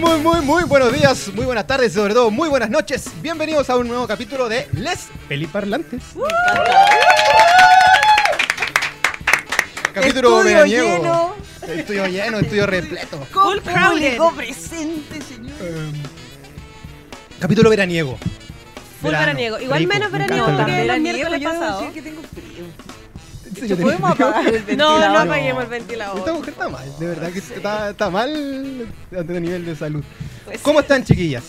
muy, muy, muy buenos días, muy buenas tardes y sobre todo muy buenas noches. Bienvenidos a un nuevo capítulo de Les Peliparlantes. Capítulo Estudio veraniego. lleno. Estudio lleno, estudio repleto. Crowded. público presente, señor. Em, capítulo veraniego. Full veraniego. Igual rico, menos me veraniego el que Veraniego, miércoles yo debo pasados. decir que tengo frío. ¿En serio tenés ¿Podemos apagar el No, ventilador? no No. apaguemos el Esta ventilador. mujer está mal, de verdad que está, está mal a nivel de salud. Pues ¿Cómo están, chiquillas?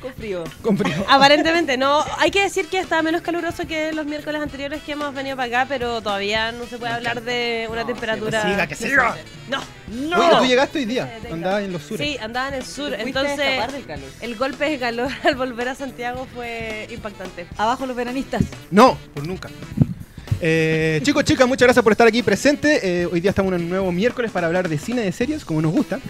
Con frío. Con frío. Aparentemente no. Hay que decir que está menos caluroso que los miércoles anteriores que hemos venido para acá, pero todavía no se puede hablar de una temperatura. que siga, que siga. No, Oye, tú llegaste hoy día, Venga. andabas en los sures. Sí, andaba en el sur. Entonces, escapar del calor. el golpe de calor al volver a Santiago fue impactante. Abajo los veranistas. No, por nunca. Eh, chicos, chicas, muchas gracias por estar aquí presente. Eh, hoy día estamos en un nuevo miércoles para hablar de cine de series, como nos gusta.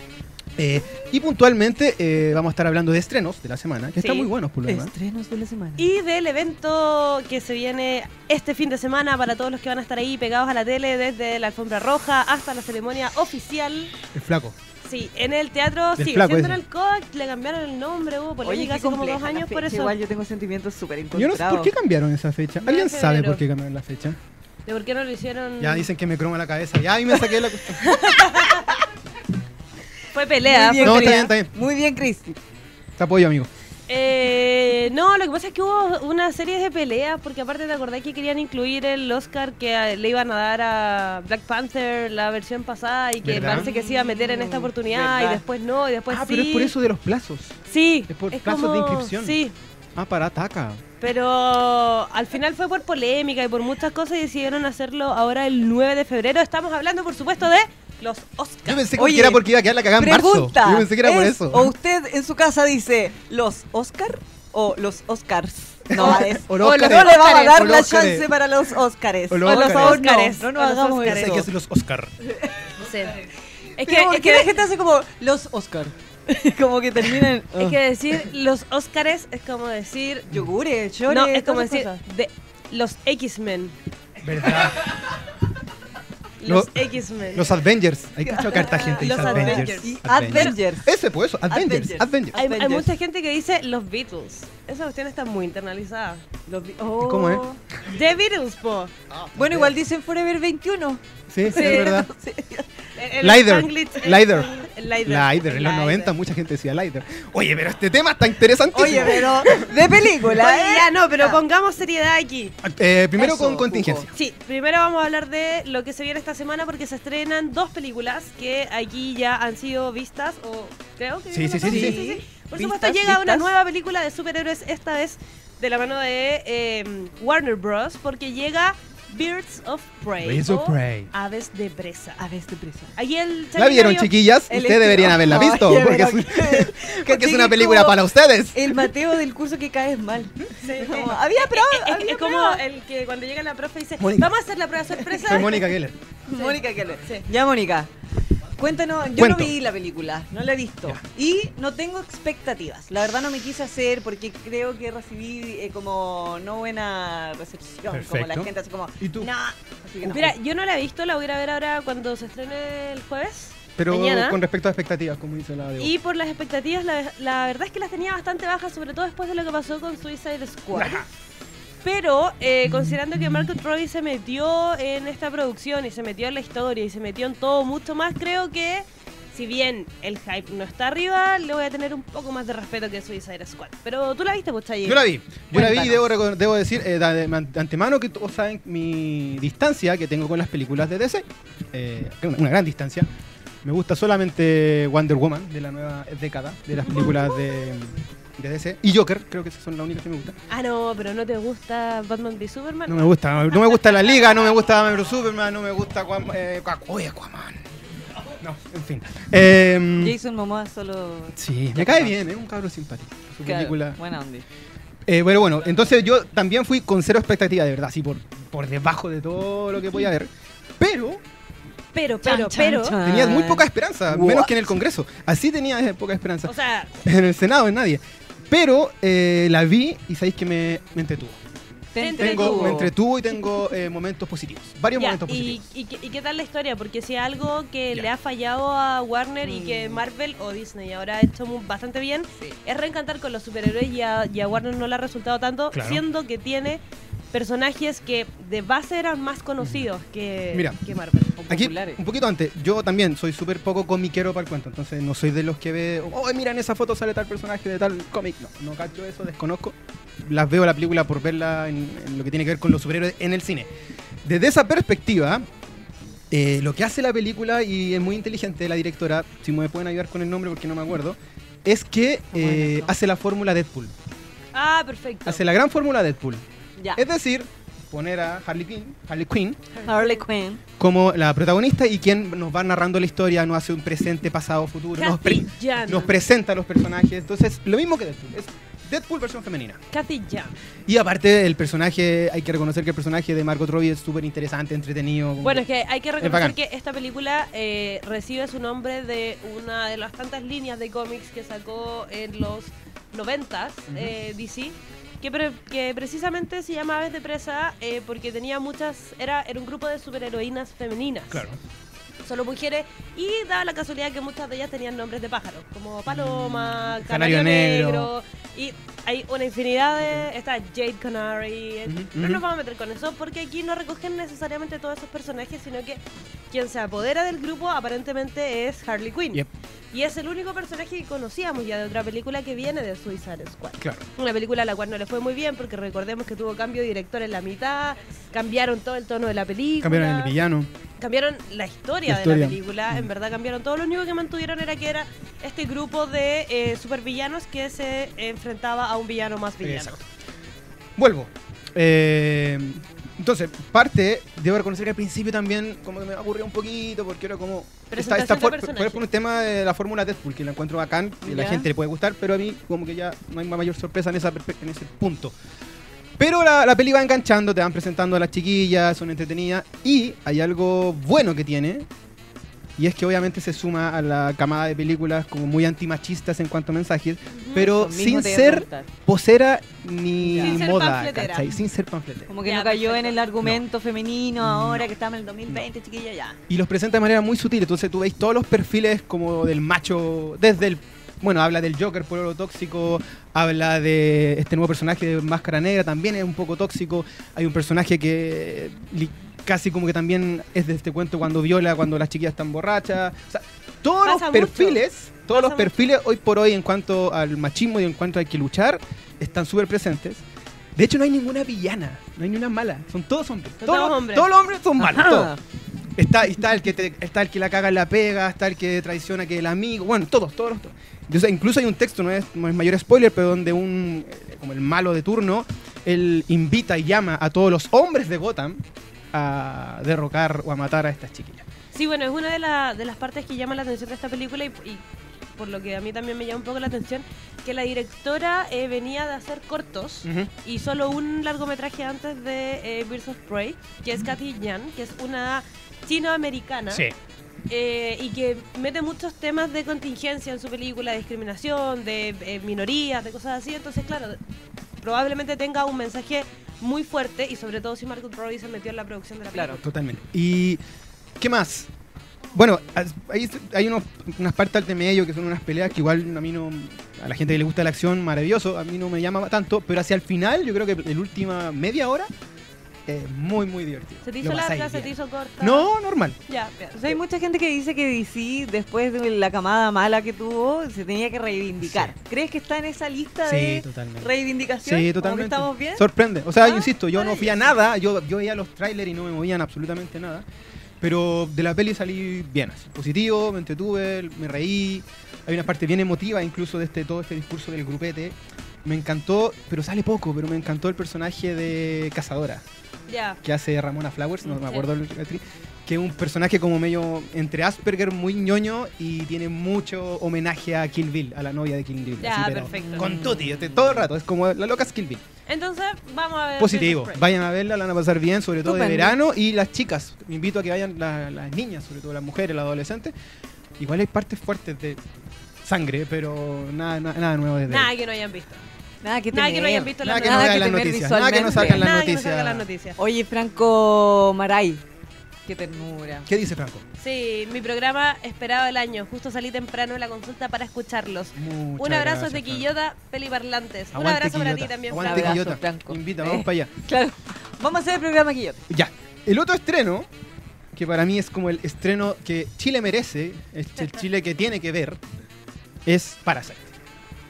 Eh, y puntualmente eh, vamos a estar hablando de estrenos de la semana, que están Sí. muy buenos por lo demás. Estrenos de la semana. Y del evento que se viene este fin de semana para todos los que van a estar ahí pegados a la tele, desde la alfombra roja hasta la ceremonia oficial. El flaco. Sí, en el teatro Del sigue flaco siendo en ese. el COAC, le cambiaron el nombre, hubo polémica hace como dos años por eso. Igual yo tengo sentimientos súper Yo no sé encontrados. por qué cambiaron esa fecha. Nueve ¿Alguien de sabe febrero. por qué cambiaron la fecha? ¿De por qué no lo hicieron? Ya dicen que me croma la cabeza. Ya ahí me saqué la cuestión. Fue pelea. Muy bien, No, está bien, está bien. Muy bien, Chris. Te apoyo, amigo. Eh, no, lo que pasa es que hubo una serie de peleas, porque aparte te acordás que querían incluir el Oscar que le iban a dar a Black Panther la versión pasada y que ¿Verdad? parece que se iba a meter en esta oportunidad ¿Verdad? y después no, y después ah, sí. pero es por eso de los plazos. Sí, es por plazos de inscripción. Sí, Ah, para ataca. Pero al final fue por polémica y por muchas cosas y decidieron hacerlo ahora el 9 de febrero. Estamos hablando, por supuesto, de los Yo Oscars. pensé que Oye, era porque iba a quedar la cagada en marzo. Yo pensé que era por ¿es- eso. ¿O usted en su casa dice los Oscar o los Oscars? No, es. O O los no le vamos a dar la chance para los Oscars. O los O los. Óscares. No, no O los hagamos eso. que es los Oscar. Sí. Es que, Pero ¿por es que- la gente hace como los Oscar? como que terminan. es que decir los Óscares es como decir Yogures, chores. No, es como decir de los X-Men. ¿Verdad? Los Lo- X-Men. Los Avengers. Hay que echar carta gente. Los dice Avengers. Y Avengers. Ese, pues eso. Avengers. Avengers. Avengers. hay, hay Avengers. mucha gente que dice los Beatles. Esa cuestión está muy internalizada. Los oh. ¿Cómo es? The Beatles, po. Bueno, igual dicen Forever 21. Sí, sí, es verdad. Sí. El Lider. Spanglish- Lider. Lider. Lider. En los Lider. 90 mucha gente decía Lider. Oye, pero este tema está interesantísimo. Oye, pero de película, Oye, ¿eh? ya no, pero Ah. pongamos seriedad aquí. Eh, primero Eso, con contingencia. Sí, primero vamos a hablar de lo que se viene esta semana porque se estrenan dos películas que aquí ya han sido vistas o creo que Sí, sí, sí, sí. Por Vistas, supuesto llega una nueva película de superhéroes esta vez de la mano de eh, Warner Bros. porque llega Birds of Prey. Birds of o Prey. Aves de presa. A ver, de presa. Ahí el ¿La vieron, chiquillas? El Ustedes deberían haberla visto. Oye, porque es, que- porque es una película para ustedes. El Mateo del curso que caes mal. Sí. Como, había prueba. Es, había es como el que cuando llega la profe dice, Mónica. vamos a hacer la prueba sorpresa. Soy Mónica Geller. Mónica Keller. Sí. Ya, Mónica. Cuéntanos, yo Cuento. no vi la película, no la he visto. Ya. Y no tengo expectativas. La verdad no me quise hacer porque creo que recibí eh, como no buena recepción. Como la Perfecto. gente así como, ¿Y tú? no. Así que no. Mira, yo no la he visto, la voy a ir a ver ahora cuando se estrene el jueves. Pero Mañana. con respecto a expectativas, como dice la de Y por las expectativas, la, la verdad es que las tenía bastante bajas, sobre todo después de lo que pasó con Suicide Squad. Pero eh, considerando que Marco Troy se metió en esta producción y se metió en la historia y se metió en todo mucho más, creo que si bien el hype no está arriba, le voy a tener un poco más de respeto que Suicide Squad. Pero tú la viste, Puchayi. Yo la vi. Yo la vi y debo, decir eh, de, antemano que todos saben mi distancia que tengo con las películas de DC. Eh, una gran distancia. Me gusta solamente Wonder Woman de la nueva década de las películas de, de DC. Y Joker, creo que esas son las únicas que me gustan. Ah, no, pero ¿no te gusta Batman v Superman? No me gusta, no me gusta la Liga, no me gusta Batman vs Superman, no me gusta Aquaman. Eh, Oye, Aquaman. No, en fin. Eh, Jason Momoa solo. sí, me cae bien, es un cabro simpático. Su Claro, película. Buena onda. Eh, bueno, bueno, entonces yo también fui con cero expectativa, de verdad, así por, por debajo de todo lo que podía haber. Pero Pero, pero, Chan, chan, pero. chan. tenía muy poca esperanza, What? menos que en el Congreso. Así tenía eh, poca esperanza. O sea, En el Senado, en nadie. Pero eh, la vi y sabéis que me, me entretuvo. Te Te Tengo, entretuvo. me entretuvo y tengo eh, momentos positivos. Varios Ya, momentos y, positivos. y, qué- y qué tal la historia? Porque si algo que Ya. le ha fallado a Warner y que Mm. Marvel o Disney ahora ha hecho mu- bastante bien, Sí. es reencantar con los superhéroes y a, y a Warner no le ha resultado tanto, Claro. siendo que tiene personajes que de base eran más conocidos que, Mira. que Marvel. Aquí, un poquito antes, yo también soy súper poco comiquero para el cuento, entonces no soy de los que ve, oh, mira, en esa foto sale tal personaje de tal cómic. No, no cacho eso, desconozco. Las veo la película por verla en, en lo que tiene que ver con los superhéroes en el cine. Desde esa perspectiva, eh, lo que hace la película, y es muy inteligente la directora, si me pueden ayudar con el nombre porque no me acuerdo, es que Bueno, eh, no. hace la fórmula Deadpool. Ah, perfecto. Hace la gran fórmula Deadpool. Ya. Es decir, poner a Harley Quinn, Harley Quinn Harley Quinn. como la protagonista y quien nos va narrando la historia, nos hace un presente, pasado, futuro, nos, pre- presenta a los personajes. Entonces, lo mismo que Deadpool, es Deadpool versión femenina. Kathy Jan. Y aparte, el personaje, hay que reconocer que el personaje de Margot Robbie es súper interesante, entretenido. como Bueno, es que hay que bacán. reconocer que esta película eh, recibe su nombre de una de las tantas líneas de cómics que sacó en los 90s eh, DC. Que, pre- que precisamente se llama Aves de Presa eh, porque tenía muchas. Era, era un grupo de superheroínas femeninas. Claro. Solo mujeres. Y daba la casualidad que muchas de ellas tenían nombres de pájaros. Como Paloma, Mm, Canario, Canario Negro. Negro. Y hay una infinidad de. Está Jade Canary. eh, No nos vamos a meter con eso porque aquí no recogen necesariamente todos esos personajes, sino que quien se apodera del grupo aparentemente es Harley Quinn. Yep. Y es el único personaje que conocíamos ya de otra película que viene de Suicide Squad. Claro. Una película a la cual no le fue muy bien porque recordemos que tuvo cambio de director en la mitad, cambiaron todo el tono de la película. Cambiaron el villano. Cambiaron la historia, La de la película, en verdad cambiaron todo. Lo único que mantuvieron era que era este grupo de eh, supervillanos que se enfrentaba a un villano más villano. Exacto. Vuelvo. Eh, entonces, parte, debo reconocer que al principio también como que me aburrió un poquito porque era como... Está, de por, por un tema de la fórmula Deadpool, que la encuentro bacán y a la gente le puede gustar, pero a mí como que ya no hay mayor sorpresa en, esa, en ese punto. Pero la, la peli va enganchando, te van presentando a las chiquillas, son entretenidas y hay algo bueno que tiene. Y es que obviamente se suma a la camada de películas como muy antimachistas en cuanto a mensajes, pero sin ser posera ni Sin ser moda. Sin ser panfletera. Como que Ya, no cayó en el argumento femenino ahora que estamos en el 2020, chiquilla, ya. Y los presenta de manera muy sutil, entonces tú veis todos los perfiles como del macho, desde el... Bueno, habla del Joker, pololo tóxico, habla de este nuevo personaje de Máscara Negra, también es un poco tóxico. Hay un personaje que casi como que también es de este cuento cuando viola, cuando las chiquillas están borrachas. O sea, todos Pasa los mucho. Todos los perfiles hoy por hoy en cuanto al machismo y en cuanto hay que luchar, están súper presentes. De hecho, no hay ninguna villana, no hay ni una mala, son todos hombres. Todos, todos los- hombres. todos los hombres son malos, todos. Está, está, el que te- está el que la caga en la pega, está el que traiciona que el amigo, bueno, todos, todos todos. Entonces, incluso hay un texto, no es, no es mayor spoiler, pero donde un, eh, como el malo de turno, él invita y llama a todos los hombres de Gotham a derrocar o a matar a estas chiquillas. Sí, bueno, es una de, la- de las partes que llama la atención de esta película y, y por lo que a mí también me llama un poco la atención, que la directora eh, venía de hacer cortos y solo un largometraje antes de eh, Birds of Prey, que es Kathy Jan, que es una chino-americana. eh, y que mete muchos temas de contingencia en su película, de discriminación, de eh, minorías, de cosas así. Entonces, claro, probablemente tenga un mensaje muy fuerte y sobre todo si Margot Robbie se metió en la producción de la película. Claro. Totalmente. ¿Y qué más? Bueno, hay, hay unos, unas partes de medio que son unas peleas que igual a mí no. A la gente que le gusta la acción, maravilloso. A mí no me llama tanto. Pero hacia el final, yo creo que la última media hora es muy, muy divertido. ¿Se te hizo larga? ¿Se te hizo corta? No, normal. Ya. O sea, hay mucha gente que dice que DC, después de la camada mala que tuvo, se tenía que reivindicar. ¿Crees que está en esa lista Sí, de totalmente. reivindicación? Sí, ¿Como que totalmente. estamos bien? Sorprende. O sea, yo Ah, insisto, yo no fui a nada. Yo, yo veía los trailers y no me movían absolutamente nada. Pero de la peli salí bien, así, positivo, me entretuve, me reí. Hay una parte bien emotiva incluso de este todo este discurso del grupete. Me encantó, pero sale poco, pero me encantó el personaje de Cazadora, Ya. que hace Ramona Flowers, no me Sí. acuerdo el actriz, que es un personaje como medio entre Asperger, muy ñoño y tiene mucho homenaje a Kill Bill, a la novia de Kill Bill. Ya, pero perfecto. Con Tutti, este, todo el rato, es como la loca es Kill Bill. Entonces, vamos a ver. Positivo. Vayan a verla, la van a pasar bien, sobre todo de verano. Y las chicas, me invito a que vayan la- las niñas, sobre todo las mujeres, las adolescentes. Igual hay partes fuertes de sangre, pero nada, nada, nada nuevo desde Nada ahí. que no hayan visto. Nada que Nada que no hayan visto Nada que no Nada vean que las noticias. Nada que no salga las noticias. Oye, Franco Maray. Qué ternura. ¿Qué dice Franco? Sí, mi programa esperado el año. Justo salí temprano de la consulta para escucharlos. Muchas Un abrazo gracias, de. Quillota, Peliparlantes. Un Aguante, abrazo para ti Quillota. también, Aguante, Un Franco. abrazo, Quillota. Franco. Invita, Eh. vamos para allá. Claro. Vamos a hacer el programa Quillote. Ya. El otro estreno, que para mí es como el estreno que Chile merece, es el Chile que tiene que ver, es Parasite.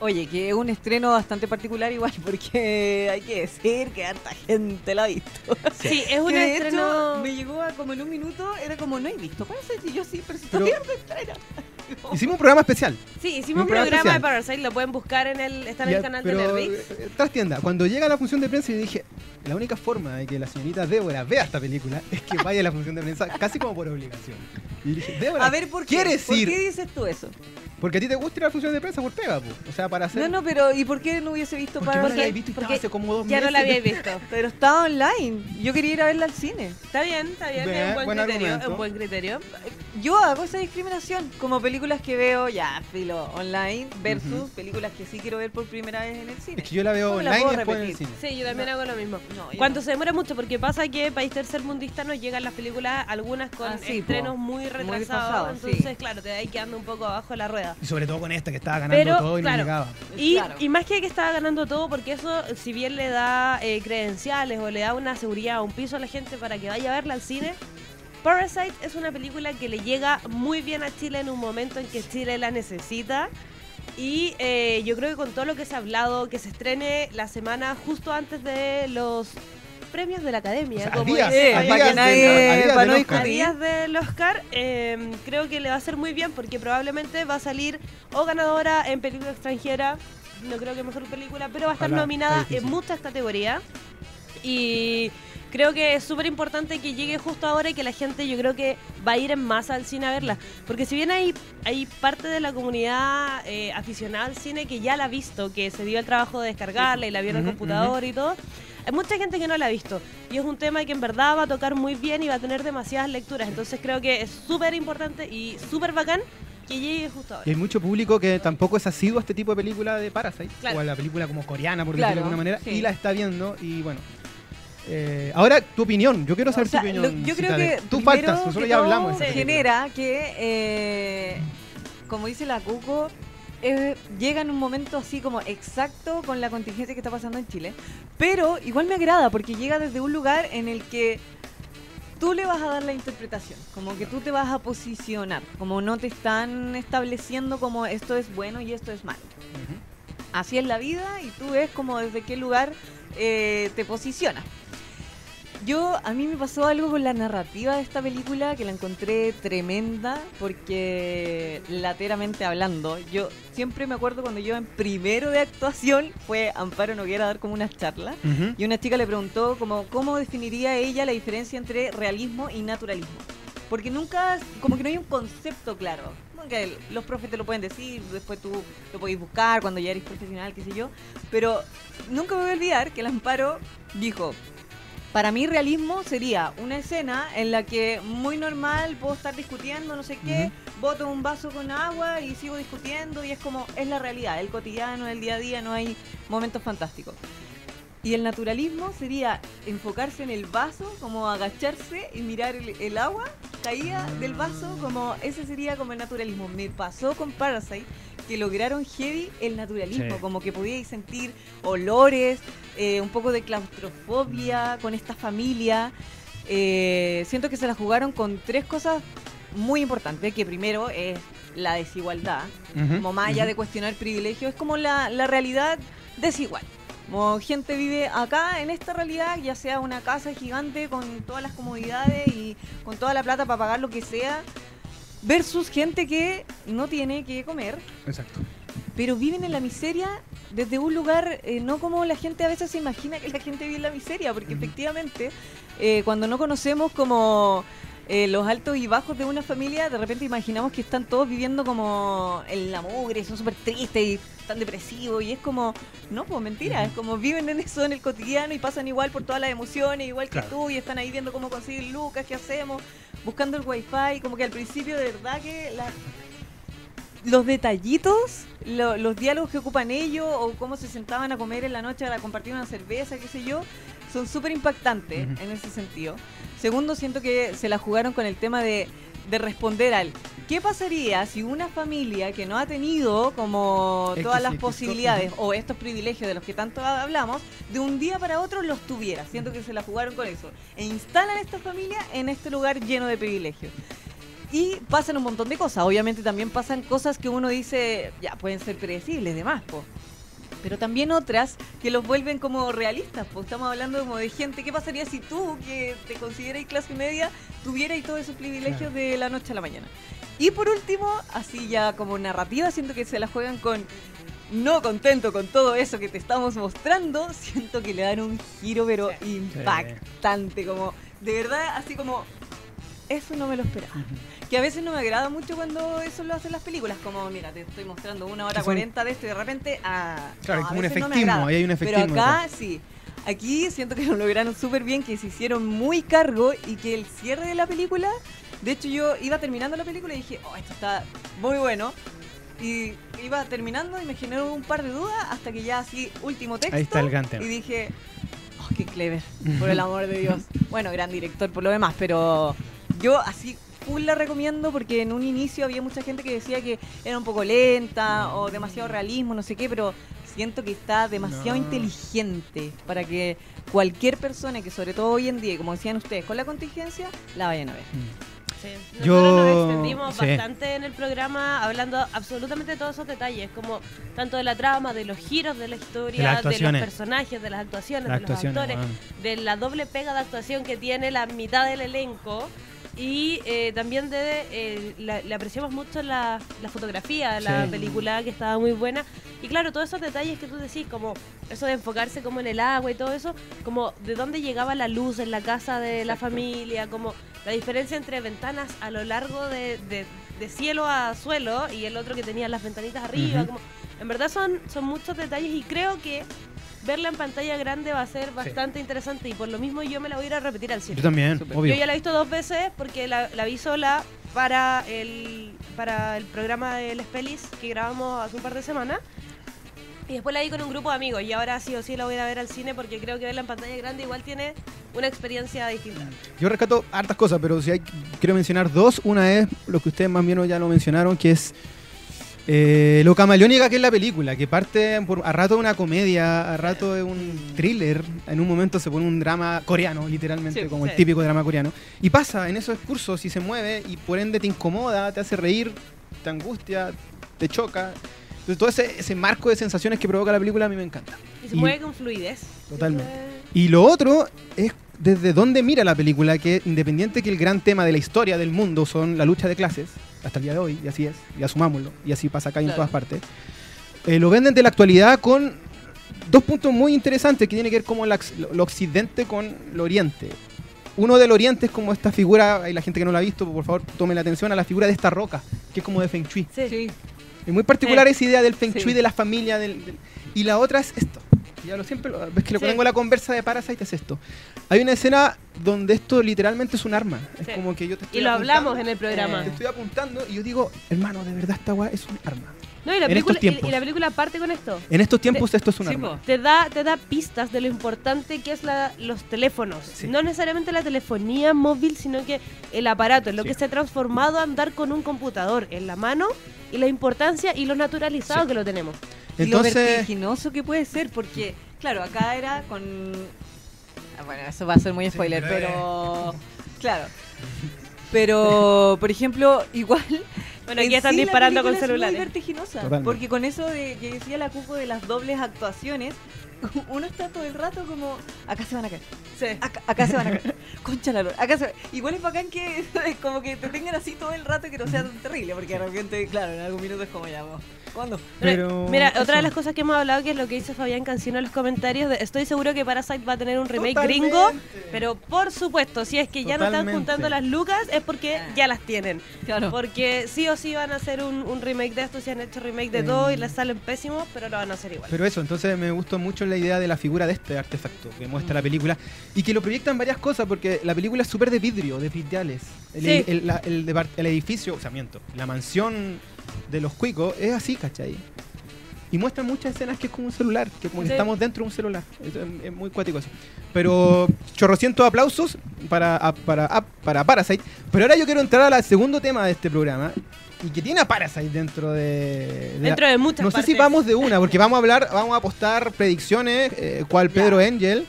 Oye, que es un estreno bastante particular igual, porque hay que decir que harta gente lo ha visto. Sí, es un Que de estreno... hecho, me llegó a como en un minuto, era como, no he visto Parasite, y yo sí, pero si todavía no estrena. Hicimos un programa especial. Sí, hicimos un un programa programa de. Parasite, lo pueden buscar en el... Está en Ya, el canal de Netflix. eh, trastienda, cuando llega la función de prensa, yo dije, la única forma de que la señorita Débora vea esta película es que vaya a la función de prensa casi como por obligación. Y dije, Débora, A ver, ¿por qué? ¿quieres ¿Por ir? qué dices tú eso? Porque a ti te gusta ir a la función de prensa por pega, po. O sea, para hacer... No, no, pero ¿y por qué no hubiese visto porque no la había visto porque hace como dos Ya no meses. la habíais visto. Pero estaba online. Yo quería ir a verla al cine. Está bien, está bien, es un buen, buen criterio, es un buen criterio. Yo hago esa discriminación, como películas que veo ya, filo, online, versus películas que sí quiero ver por primera vez en el cine. Es que yo la veo ¿Cómo la online y después en el cine. Sí, yo también No. hago lo mismo. No, Cuando no. se demora mucho, porque pasa que país tercermundista nos llegan las películas, algunas con Ah, sí, estrenos po. muy retrasados, sí. entonces claro, te ahí quedando un poco abajo de la rueda. Y sobre todo con esta que estaba ganando Pero, todo y claro, no llegaba. Y, Claro. y más que que estaba ganando todo, porque eso, si bien le da eh, credenciales o le da una seguridad, un piso a la gente para que vaya a verla al cine, Parasite es una película que le llega muy bien a Chile en un momento en que Chile la necesita. Y eh, yo creo que con todo lo que se ha hablado, que se estrene la semana justo antes de los premios de la academia, O sea, como días, dice Eh, para que del- nadie, para no Oscar. a discutir. días del Oscar, eh, creo que le va a hacer muy bien porque probablemente va a salir o ganadora en película extranjera, no creo que mejor película, pero va a estar Ojalá, nominada en muchas categorías. Y creo que es súper importante que llegue justo ahora y que la gente yo creo que va a ir en masa al cine a verla. Porque si bien hay, hay parte de la comunidad eh, aficionada al cine que ya la ha visto, que se dio el trabajo de descargarla y la vio en el computador y todo, hay mucha gente que no la ha visto. Y es un tema que en verdad va a tocar muy bien y va a tener demasiadas lecturas. Entonces creo que es súper importante y súper bacán que llegue justo ahora. Y hay mucho público que tampoco es asiduo a este tipo de película de Parasite, Claro. o a la película como coreana, por Claro, decirlo de alguna manera, sí. y la está viendo y bueno. eh, ahora, tu opinión, yo quiero saber O sea, tu lo- opinión. yo creo que Tú faltas, nosotros ya hablamos de genera que, eh, como dice la Cuco, eh, llega en un momento así como exacto con la contingencia que está pasando en Chile. Pero igual me agrada porque llega desde un lugar en el que tú le vas a dar la interpretación, como que tú te vas a posicionar, como no te están estableciendo como esto es bueno y esto es malo. Así es la vida y tú ves como desde qué lugar eh, te posicionas. Yo, a mí me pasó algo con la narrativa de esta película que la encontré tremenda porque lateramente hablando, yo siempre me acuerdo cuando yo en primero de actuación fue Amparo Noguera a dar como unas charlas Ujú. y una chica le preguntó como cómo definiría ella la diferencia entre realismo y naturalismo. Porque nunca, como que no hay un concepto claro. Que los profes te lo pueden decir, después tú lo podéis buscar cuando ya eres profesional, qué sé yo. Pero nunca me voy a olvidar que el Amparo dijo, para mí realismo sería una escena en la que muy normal puedo estar discutiendo no sé qué, boto un vaso con agua y sigo discutiendo y es como, es la realidad, el cotidiano, el día a día, no hay momentos fantásticos. Y el naturalismo sería enfocarse en el vaso, como agacharse y mirar el, el agua caída del vaso, como ese sería como el naturalismo. Me pasó con Parasite que lograron heavy el naturalismo, Sí. como que podíais sentir olores, eh, un poco de claustrofobia con esta familia. Eh, siento que se la jugaron con tres cosas muy importantes, que primero es la desigualdad, como más allá de cuestionar privilegios, es como la, la realidad desigual. Como gente vive acá en esta realidad, ya sea una casa gigante con todas las comodidades y con toda la plata para pagar lo que sea, versus gente que no tiene que comer, Exacto. pero viven en la miseria desde un lugar, eh, no como la gente a veces se imagina que la gente vive en la miseria, porque efectivamente eh, cuando no conocemos como eh, los altos y bajos de una familia, de repente imaginamos que están todos viviendo como en la mugre, son súper tristes y están depresivos, y es como, no, pues mentira, es como viven en eso en el cotidiano y pasan igual por todas las emociones, igual que Claro. tú, y están ahí viendo cómo conseguir lucas, qué hacemos, buscando el wifi, como que al principio de verdad que los detallitos, lo- los diálogos que ocupan ellos o cómo se sentaban a comer en la noche a compartir una cerveza, qué sé yo, son súper impactantes en ese sentido. Segundo, siento que se la jugaron con el tema de, de responder al ¿qué pasaría si una familia que no ha tenido como Es todas las esto- posibilidades o estos privilegios de los que tanto hablamos, de un día para otro los tuviera? Siento que se la jugaron con eso. E instalan esta familia en este lugar lleno de privilegios. Y pasan un montón de cosas. Obviamente también pasan cosas que uno dice, ya, pueden ser predecibles, demás, po. Pero también otras que los vuelven como realistas, pues estamos hablando como de gente, ¿qué pasaría si tú, que te consideras clase media, tuvierais todos esos privilegios Claro. de la noche a la mañana? Y por último, así ya como narrativa, siento que se la juegan con no contento con todo eso que te estamos mostrando, siento que le dan un giro pero impactante, como de verdad así como eso no me lo esperaba. Que a veces no me agrada mucho cuando eso lo hacen las películas, como mira, te estoy mostrando una hora cuarenta de esto y de repente, ah, Claro, no, a como un veces no efectismo, agrada. ahí hay un efectismo Pero acá sí. Aquí siento que lo lograron súper bien, que se hicieron muy cargo y que el cierre de la película, de hecho yo iba terminando la película y dije, oh, esto está muy bueno. Y iba terminando y me generó un par de dudas hasta que ya así, último texto. Ahí está el gran tema. Y dije, oh, qué clever, por el amor de Dios. Bueno, gran director por lo demás, pero yo así full la recomiendo porque en un inicio había mucha gente que decía que era un poco lenta o demasiado realismo, no sé qué, pero siento que está demasiado No. inteligente para que cualquier persona que sobre todo hoy en día, como decían ustedes, con la contingencia, la vayan a ver. Mm. Sí. Yo- Nosotros nos extendimos sí. bastante en el programa hablando absolutamente de todos esos detalles, como tanto de la trama, de los giros de la historia, De los personajes, de las actuaciones, Las de los actores, de la doble pega de actuación que tiene la mitad del elenco. Y eh, también de, eh, la- le apreciamos mucho la, la fotografía de la Sí. película, que estaba muy buena. Y claro, todos esos detalles que tú decís, como eso de enfocarse como en el agua y todo eso, como de dónde llegaba la luz en la casa de la familia, como la diferencia entre ventanas a lo largo de, de- de cielo a suelo y el otro que tenía las ventanitas arriba. Como, en verdad son, son muchos detalles y creo que verla en pantalla grande va a ser bastante interesante y por lo mismo yo me la voy a ir a repetir al cine. Yo también, obvio. Yo ya la he visto dos veces porque la, la vi sola para el, para el programa de Les Pelis que grabamos hace un par de semanas. Y después la vi con un grupo de amigos y ahora sí o sí la voy a ir a ver al cine porque creo que verla en pantalla grande igual tiene una experiencia distinta. Yo rescato hartas cosas, pero si hay, quiero mencionar dos. Una es lo que ustedes más bien ya lo mencionaron, que es eh, lo camaleónica que es la película, que parte por, a rato de una comedia, a rato de un thriller, en un momento se pone un drama coreano, literalmente, Sí, como el típico drama coreano. Y pasa en esos cursos y se mueve y por ende te incomoda, te hace reír, te angustia, te choca. Entonces todo ese, ese marco de sensaciones que provoca la película a mí me encanta. Y se Y- mueve con fluidez. Totalmente. Y lo otro es desde dónde mira la película, que independiente que el gran tema de la historia del mundo son la lucha de clases, hasta el día de hoy, y así es, y asumámoslo, y así pasa acá y en todas partes, eh, lo venden de la actualidad con dos puntos muy interesantes que tiene que ver como la- lo occidente con lo oriente. Uno del oriente es como esta figura, y la gente que no la ha visto, por favor, tomen la atención a la figura de esta roca, que es como de Feng Shui. es- Sí. Sí. Es muy particular Sí. esa idea del Feng Sí. Shui, de la familia. Del, del- y la otra es esto. Ya lo siempre, lo- ves que le Sí. pongo la conversa de Parasite, es esto. Hay una escena donde esto literalmente es un arma. Es Sí. como que yo te estoy Y lo hablamos en el programa. Te estoy apuntando y yo digo, hermano, de verdad esta weá es un arma. No, y la, En película, estos tiempos. y, y la película parte con esto. En estos tiempos esto es un sí, arma. Te da, te da pistas de lo importante que es la, los teléfonos. Sí. No necesariamente la telefonía móvil, sino que el aparato, en lo Sí. que se ha transformado a andar con un computador en la mano y la importancia y lo naturalizado Sí. que lo tenemos. Y lo Entonces, vertiginoso que puede ser, porque, claro, acá era con. Ah, Bueno, eso va a ser muy spoiler, pero- pero. Claro. Pero, por ejemplo, igual. Bueno, en aquí están sí la disparando con película es celulares. muy vertiginosa. Totalmente. Porque con eso de que decía la Cuco de las dobles actuaciones, uno está todo el rato como. Acá se van a caer. Acá, acá se van a caer. Concha la lora, Acá se Igual es bacán que como que te tengan así todo el rato y que no sea tan terrible, porque de repente, claro, en algún minuto es como ya, vos, ¿cuándo? pero. Mira, eso. otra de las cosas que hemos hablado, que es lo que dice Fabián Cancino en los comentarios, de- estoy seguro que Parasite va a tener un remake Totalmente. gringo, pero por supuesto, si es que ya no están Totalmente. juntando las lucas, es porque Ah. ya las tienen. Claro. Porque sí o sí van a hacer un, un remake de esto, si han hecho remake de Eh. todo y les salen pésimos, pero lo van a hacer igual. Pero eso, entonces me gustó mucho la idea de la figura de este artefacto que muestra la película y que lo proyectan varias cosas porque la película es súper de vidrio, de vitrales. El, Sí. el- la- el el edificio, o sea, miento, la mansión de los cuicos es así, ¿cachai? Y muestra muchas escenas que es como un celular, que como que Sí. estamos dentro de un celular. Es, es muy cuático eso. Pero chorrocientos aplausos para, a- para, a- para Parasite. Pero ahora yo quiero entrar al segundo tema de este programa. Y que tiene a Parasite dentro de... de la- Dentro de muchas no sé si vamos de una, porque vamos a hablar, vamos a apostar predicciones, eh, cuál Pedro Angel,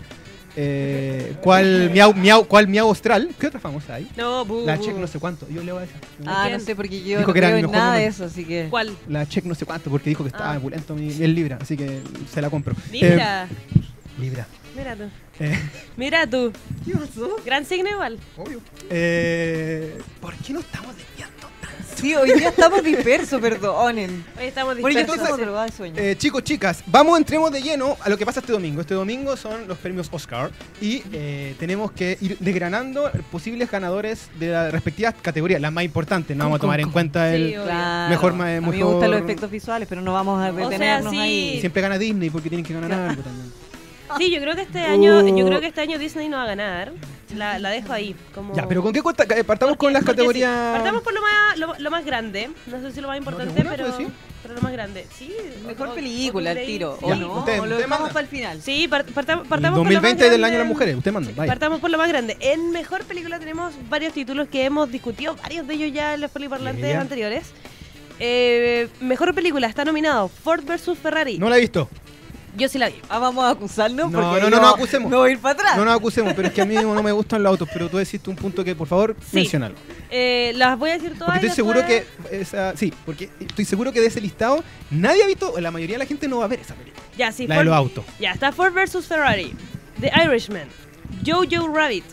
eh, cuál miau, miau, cuál miau Austral, ¿qué otra famosa hay? No, bu, La. Check no sé cuánto, yo leo a esa. Ah, no sé, porque yo Dijo no que era creo mi en mejor nada de eso, así que... ¿Cuál? La Check no sé cuánto, porque dijo que estaba Ah. opulento mi, el Libra, así que se la compro. Mira, Eh, Libra. mira tú. Eh, Mira tú. ¿Qué pasó? Gran signo igual. obvio. Eh, ¿Por qué no estamos desviando? Sí, hoy día estamos dispersos, perdonen. Hoy estamos Bueno, dispersos. de sueño. Eh, chicos, chicas, vamos, entremos de lleno a lo que pasa este domingo. Este domingo son los premios Oscar y eh, tenemos que ir desgranando posibles ganadores de las respectivas categorías, las más importantes. No vamos a tomar en cuenta Sí, el... Claro. mejor ma- a mí me mejor- gustan los efectos visuales, pero no vamos a sea, detenernos sí. ahí. Siempre gana Disney porque tienen que ganar algo también. Sí, yo creo que este año, Uh. yo creo que este año Disney no va a ganar. La, la dejo ahí. Como... Ya, pero ¿con qué cuenta? Eh, Partamos Porque- con las categorías... sí. Partamos por lo más, lo, lo más grande. No sé si lo más importante, pero, pero lo más grande. Sí, Mejor o- película, o el tiro. sí. ¿O no? Usted- ¿O lo dejamos manda. para el final? Sí, part- partam- partamos El por lo más 2020 del grande. año de las mujeres, usted manda, vaya. Partamos por lo más grande. En mejor película tenemos varios títulos que hemos discutido, varios de ellos ya en los poliparlantes anteriores. Eh, mejor película está nominado Ford vs Ferrari. No la he visto. Yo sí la vi. Ah, vamos a acusarnos No, porque no, no, yo no acusemos. Me voy a ir para atrás. No nos acusemos, pero es que a mí no me gustan los autos, pero tú deciste un punto que por favor Sí. mencionalo. Eh, las voy a decir todas. Porque estoy seguro que esa, sí, porque estoy seguro que de ese listado nadie ha visto, o la mayoría de la gente no va a ver esa película. Ya, sí, la de los autos. Ya, está Ford vs Ferrari, The Irishman, Jojo Rabbit,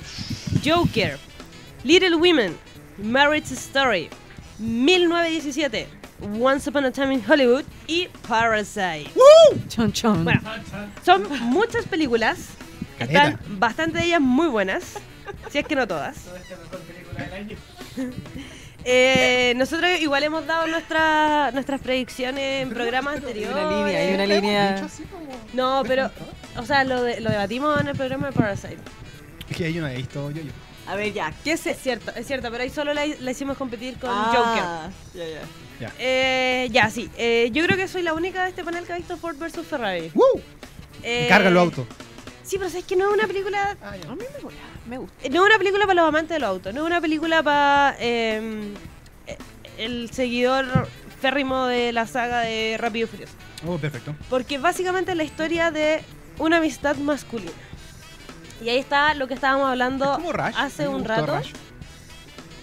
Joker, Little Women, Marriage Story, 1917, Once Upon a Time in Hollywood y Parasite. Chon, chon. Bueno, son muchas películas. Caleta. Están bastante de ellas muy buenas, si es que no todas. Eh, nosotros igual hemos dado nuestra- nuestras predicciones en programas hay anteriores. una línea, hay una línea. No, pero, o sea, lo, de- lo debatimos en el programa de Parasite. Es que yo no he visto yo, yo. A ver, ya, ¿qué se...? Es cierto, es cierto, pero ahí solo la, la hicimos competir con Ah, Joker. Ya, ya. Eh, ya, sí. eh, yo creo que soy la única de este panel que ha visto Ford vs Ferrari. ¡Woo! Eh, Me cargan los autos. Sí, pero es que no es una película. A mí me gusta. Me gusta. eh, No es una película para los amantes de los autos. No es una película para eh, eh, el seguidor férrimo de la saga de Rápido y Furioso. Oh, perfecto. Porque básicamente es la historia de una amistad masculina. Y ahí está lo que estábamos hablando Es como Rush. hace un rato. Rush.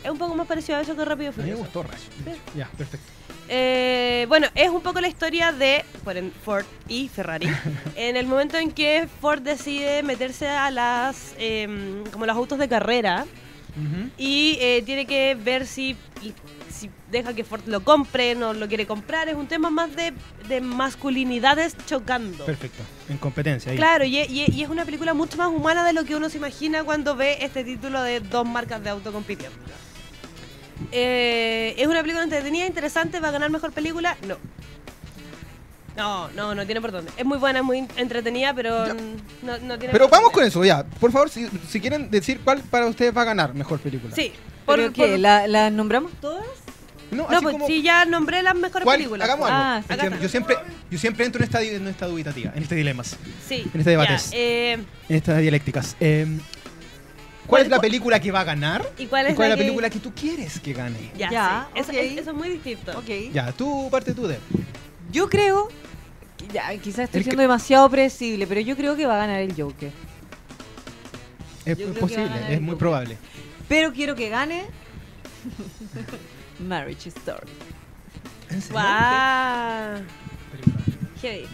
Es un poco más parecido a eso que Rápido A mí me Furioso. gustó de hecho. Ya, perfecto. Eh, bueno, es un poco la historia de Ford y Ferrari. en el momento en que Ford decide meterse a las em, como los autos de carrera y eh, tiene que ver si, si deja que Ford lo compre, no lo quiere comprar. Es un tema más de, de masculinidades chocando. Perfecto. En competencia. Ahí. Claro, y, y- y es una película mucho más humana de lo que uno se imagina cuando ve este título de dos marcas de auto compitiendo. Eh, es una película entretenida, interesante, va a ganar mejor película. No. No, no, no tiene por dónde. Es muy buena, es muy entretenida, pero no, no tiene Pero por vamos con eso, ya. Por favor, si, si quieren decir cuál para ustedes va a ganar mejor película. Sí. ¿Por qué? por- ¿La, ¿La nombramos todas? No, no, así pues como. sí, ya nombré las mejores ¿cuál? películas. Hagamos algo. Ah, está. yo siempre, yo siempre entro en esta, en esta dubitativa, en este dilemas, Sí. en este debate. ya, eh, en estas dialécticas. Eh, ¿Cuál ¿Cuál- es la película que va a ganar? ¿Y cuál ¿Y es cuál la es la que- película que tú quieres que gane? Ya, Ya, sí. Eso, es- eso es muy distinto. Ok. Ya, tú parte tú de. Yo creo... que Ya, quizás estoy El que- siendo demasiado predecible, pero yo creo que va a ganar el Joker. Es Yo posible, es muy Joker. probable. Pero quiero que gane... Marriage Story. ¿En serio? Guau. Heavy.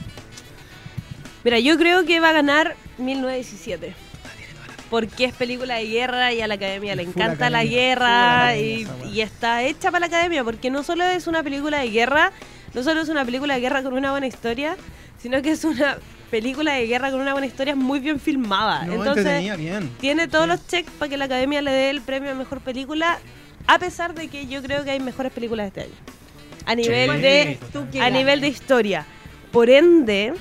Mira, yo creo que va a ganar 1917. Porque es película de guerra y a la academia le encanta la academia, guerra y, está hecha para la academia. Porque no solo es una película de guerra, no solo es una película de guerra con una buena historia, sino que es una película de guerra con una buena historia muy bien filmada. No, Entonces, bien. tiene todos Sí. los checks para que la academia le dé el premio a mejor película, a pesar de que yo creo que hay mejores películas este año. A nivel Sí, de ¿Tú total. qué a nivel de historia. Por ende,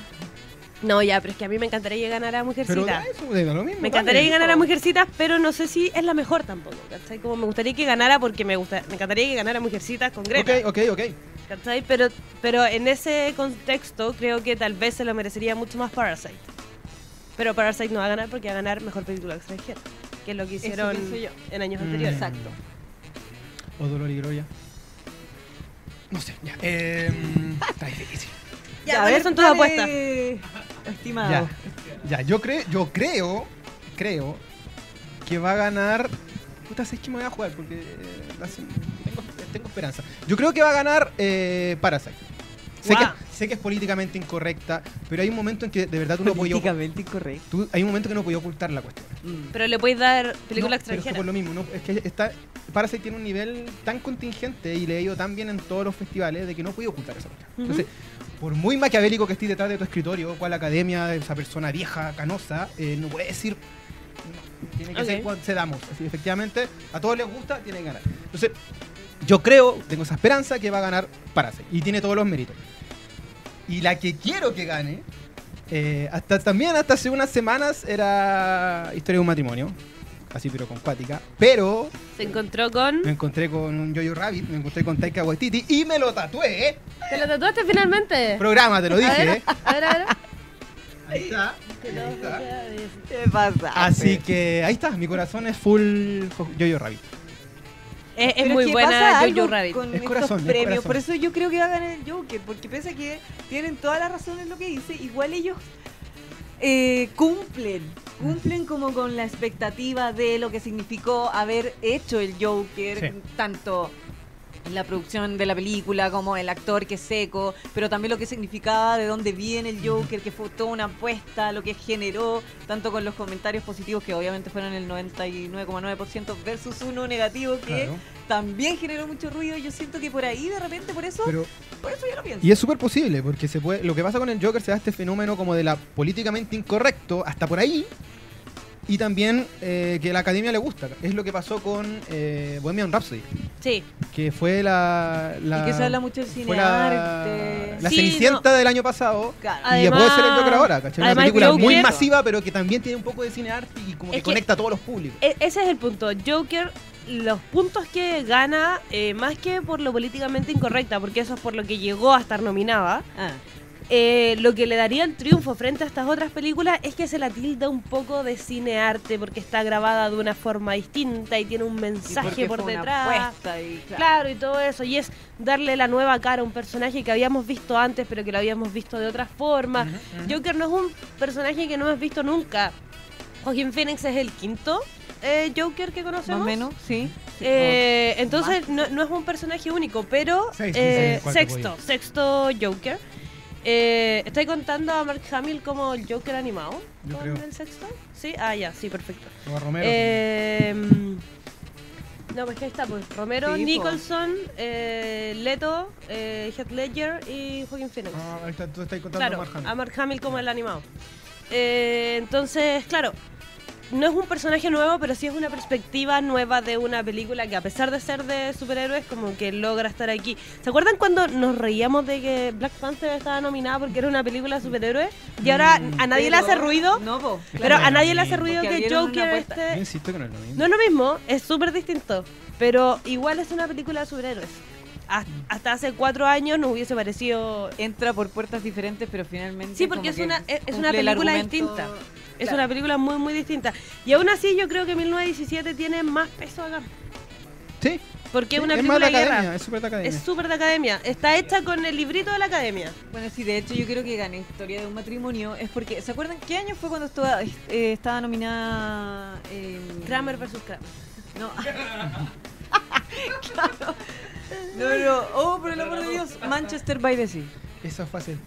No, ya, pero es que a mí me encantaría que ganara Pero Mujercita. da eso, da lo mismo. Me encantaría que dale. ganara Mujercitas, pero no sé si es la mejor tampoco, ¿cachai? Como me gustaría que ganara porque me gusta, me encantaría que ganara Mujercitas con Greta, Ok, ok, ok. ¿cachai? Pero, pero en ese contexto creo que tal vez se lo merecería mucho más Parasite. Pero Parasite no va a ganar porque va a ganar Mejor Película Extranjera, que es lo que hicieron yo. en años Mm. anteriores. Exacto. O Dolor y Gloria. No sé, ya. Eh, está difícil. Ya, a ¿cuáles ver, son tus dale, apuestas? Estimado. Ya, ya, yo creo, yo creo, creo que va a ganar. Puta, sé que me voy a jugar porque eh, la tengo, tengo esperanza. Yo creo que va a ganar eh, Parasite. Sé, que, sé que es políticamente incorrecta, pero hay un momento en que de verdad tú no podías Políticamente incorrecto. tú- hay un momento que no podías ocultar la cuestión. Mm. Pero le podéis dar No, película pero es que extranjera. por lo mismo, no, es que está, Parasite tiene un nivel tan contingente y le ha ido tan bien en todos los festivales de que no podía ocultar esa cuestión. Entonces, por muy maquiavélico que estés detrás de tu escritorio, cual academia, esa persona vieja, canosa, eh, no puede decir. no, tiene que Ok. ser cuando se damos. Así, efectivamente, a todos les gusta, tiene que ganar. Entonces, yo creo, tengo esa esperanza que va a ganar Parasite. Y tiene todos los méritos. Y la que quiero que gane, eh, hasta también hasta hace unas semanas era Historia de un matrimonio. Así, pero con cuática. Pero Se encontró con... me encontré con un Jojo Rabbit, me encontré con Taika Waititi y me lo tatué. ¿eh? ¿Te lo tatuaste finalmente? Programa, te lo A dije. ver, ¿eh? a ver, a ver. Ahí está. Ahí está. ¿Qué pasa? Así que ahí está, mi corazón es full Jojo Rabbit. Es, muy buena Jojo Rabbit. Con Es corazón, es premios. corazón. Por eso yo creo que va a ganar el Joker. Porque pese a que tienen toda la razón en lo que dice, igual ellos eh, cumplen. Cumplen como con la expectativa de lo que significó haber hecho el Joker. Sí. Tanto la producción de la película como el actor que es seco, pero también lo que significaba de dónde viene el Joker, que fue toda una apuesta, lo que generó, tanto con los comentarios positivos que obviamente fueron el 99,9% versus uno negativo que Claro. también generó mucho ruido. Yo siento que por ahí, de repente, por eso, Pero, por eso yo lo pienso. y es súper posible, porque se puede, lo que pasa con el Joker se da este fenómeno como de la políticamente incorrecto, hasta por ahí, y también eh, que a la academia le gusta. Es lo que pasó con eh, Bohemian Rhapsody, Sí. que fue la... la y que se habla mucho del cine fue la, arte. la Sí, Cenicienta del año pasado. Además- y puede ser el Joker ahora, ¿cachai? Una película muy masiva, pero que también tiene un poco de cine arte y como Es que que- conecta a todos los públicos. E- ese es el punto. Joker, los puntos que gana, eh, más que por lo políticamente incorrecta, porque eso es por lo que llegó a estar nominada, Ah, eh, lo que le daría el triunfo frente a estas otras películas es que se la tilda un poco de cine arte, porque está grabada de una forma distinta y tiene un mensaje por detrás. apuesta y, claro. Claro, y todo eso. Y es darle la nueva cara a un personaje que habíamos visto antes, pero que lo habíamos visto de otra forma. Joker no es un personaje que no hemos visto nunca. Joaquín Phoenix es el quinto eh, Joker que Más conocemos. o menos, sí. Eh, entonces más. no, no es un personaje único, pero eh, sexto, sexto Joker. Eh, ¿Estáis contando a Mark Hamill como el Joker animado? Yo ¿Con creo. el sexto? Sí, ah, ya, sí, perfecto. O a Romero. Eh, no, pues que ahí está, pues Romero, Sí, po. Nicholson, eh, Leto, eh, Heath Ledger y Joaquin Phoenix. Ah, ahí está, tú estás contando claro, a Mark Hamill. a Mark Hamill como el animado. Eh, entonces, claro, no es un personaje nuevo, pero sí es una perspectiva nueva de una película que a pesar de ser de superhéroes, como que logra estar aquí. ¿Se acuerdan cuando nos reíamos de que Black Panther estaba nominada porque era una película de superhéroes? Y ahora Mm. a nadie le hace ruido, No, po, pero a nadie le hace ruido que Joker esté... insisto que no es lo mismo. No es lo mismo, es súper distinto, pero igual es una película de superhéroes. Has- Hasta hace cuatro años nos hubiese parecido... Entra por puertas diferentes, pero finalmente. Sí, porque es que una- es- una película argumento- distinta. Es Claro. una película muy, muy distinta. Y aún así yo creo que 1917 tiene más peso acá. Sí. Porque es sí, una es película de de guerra. academia, es súper de academia. Es súper de academia. Está hecha con el librito de la academia. Bueno, sí, de hecho yo creo que gané Historia de un matrimonio. Es porque, ¿se acuerdan qué año fue cuando estaba, eh, estaba nominada eh, Kramer versus Kramer. No. claro. No, no. Oh, por el amor de Dios. Manchester by the Sea. Eso es fácil.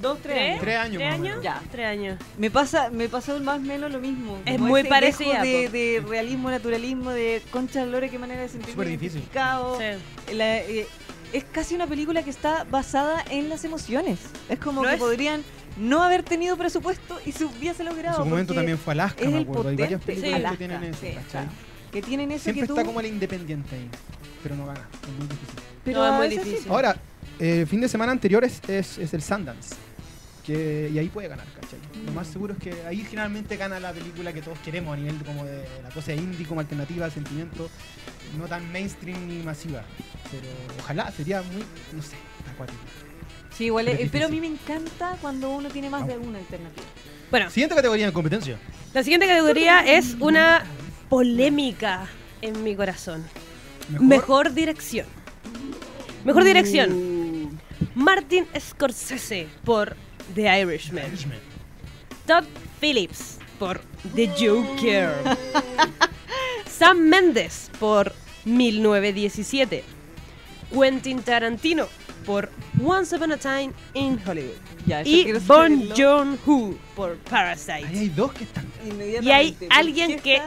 Dos, tres, ¿Tres? años. Tres años ¿Tres años? Ya. Tres años. Me pasa, me pasó más o menos lo mismo. Es Como muy dejo De, de realismo, naturalismo, de concha Lore, qué manera de sentirme Súper difícil. identificado. Sí. La- eh, es casi una película que está basada en las emociones. Es como ¿Lo que es? podrían no haber tenido presupuesto y se hubiese En logrado. su momento también fue Alaska, me acuerdo. Hay varias películas Sí. que tienen Alaska, eso, sí, claro. Que tienen eso Siempre que está tú- como el independiente ahí, pero no gana. Es muy difícil. Pero No, es muy difícil. Ahora, el fin de semana anterior es, es, es el Sundance, Que, y ahí puede ganar, ¿cachai? Lo más seguro es que ahí generalmente gana la película que todos queremos a nivel de, como de la cosa indie, como alternativa, sentimiento, no tan mainstream ni masiva. Pero ojalá, sería muy, no sé, acuático. Sí, igual, Pero es pero a mí me encanta cuando uno tiene más de una alternativa. Bueno, Siguiente categoría en competencia. la siguiente categoría es una polémica en mi corazón. Mejor, dirección. Mejor dirección. Martin Scorsese por The Irishman. Irishman. Todd Phillips por The Joker. Sam Mendes por 1917. Quentin Tarantino por Once Upon a Time in Hollywood. Ya, Y Bon saberlo. Joon-ho por Ahí Parasite. hay dos que están. Y hay ¿Por alguien que-?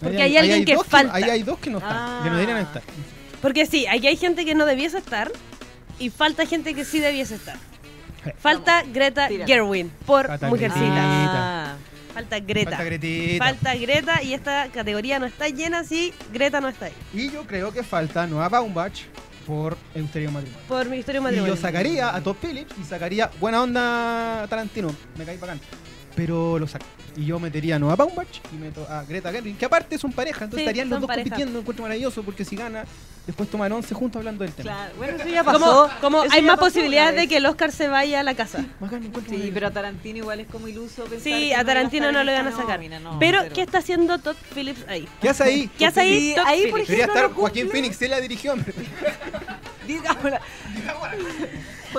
Porque Ahí hay alguien que dos falta. ahí hay dos que no están, Ah. que no deberían estar. Porque sí, aquí hay gente que no debiese estar y falta gente que sí debiese estar. Falta Greta Tira. Gerwin por Falta Mujercitas. Ah, Falta Greta. Falta Gretita. Falta Greta y esta categoría no está llena si Greta no está ahí. Y yo creo que falta Noah Baumbach por Euterio Matrimonio. Por mi historia Y matrimonio. yo sacaría a Todd Phillips y sacaría buena onda Tarantino. Me cae bacán. Pero lo saco. Y yo metería a Noah Baumbach y meto a Greta Gerwig, que aparte son pareja, entonces Sí, estarían los dos pareja. compitiendo. Lo encuentro maravilloso porque si gana, después toman once juntos hablando del tema. claro. Bueno, eso ya pasó. como hay ya más posibilidades de que el Oscar se vaya a la casa. Bacán, Sí, pero a Tarantino igual es como iluso pensar Sí, que a no Tarantino no lo van a sacar. nómina, no, pero, ¿qué está haciendo Todd Phillips ahí? ¿Qué hace ahí? ¿Qué hace ahí? Sí, Todd ahí, por Phillips? Debería ejemplo, estar no Joaquín. Phoenix, él la dirigió, hombre. Digámosla.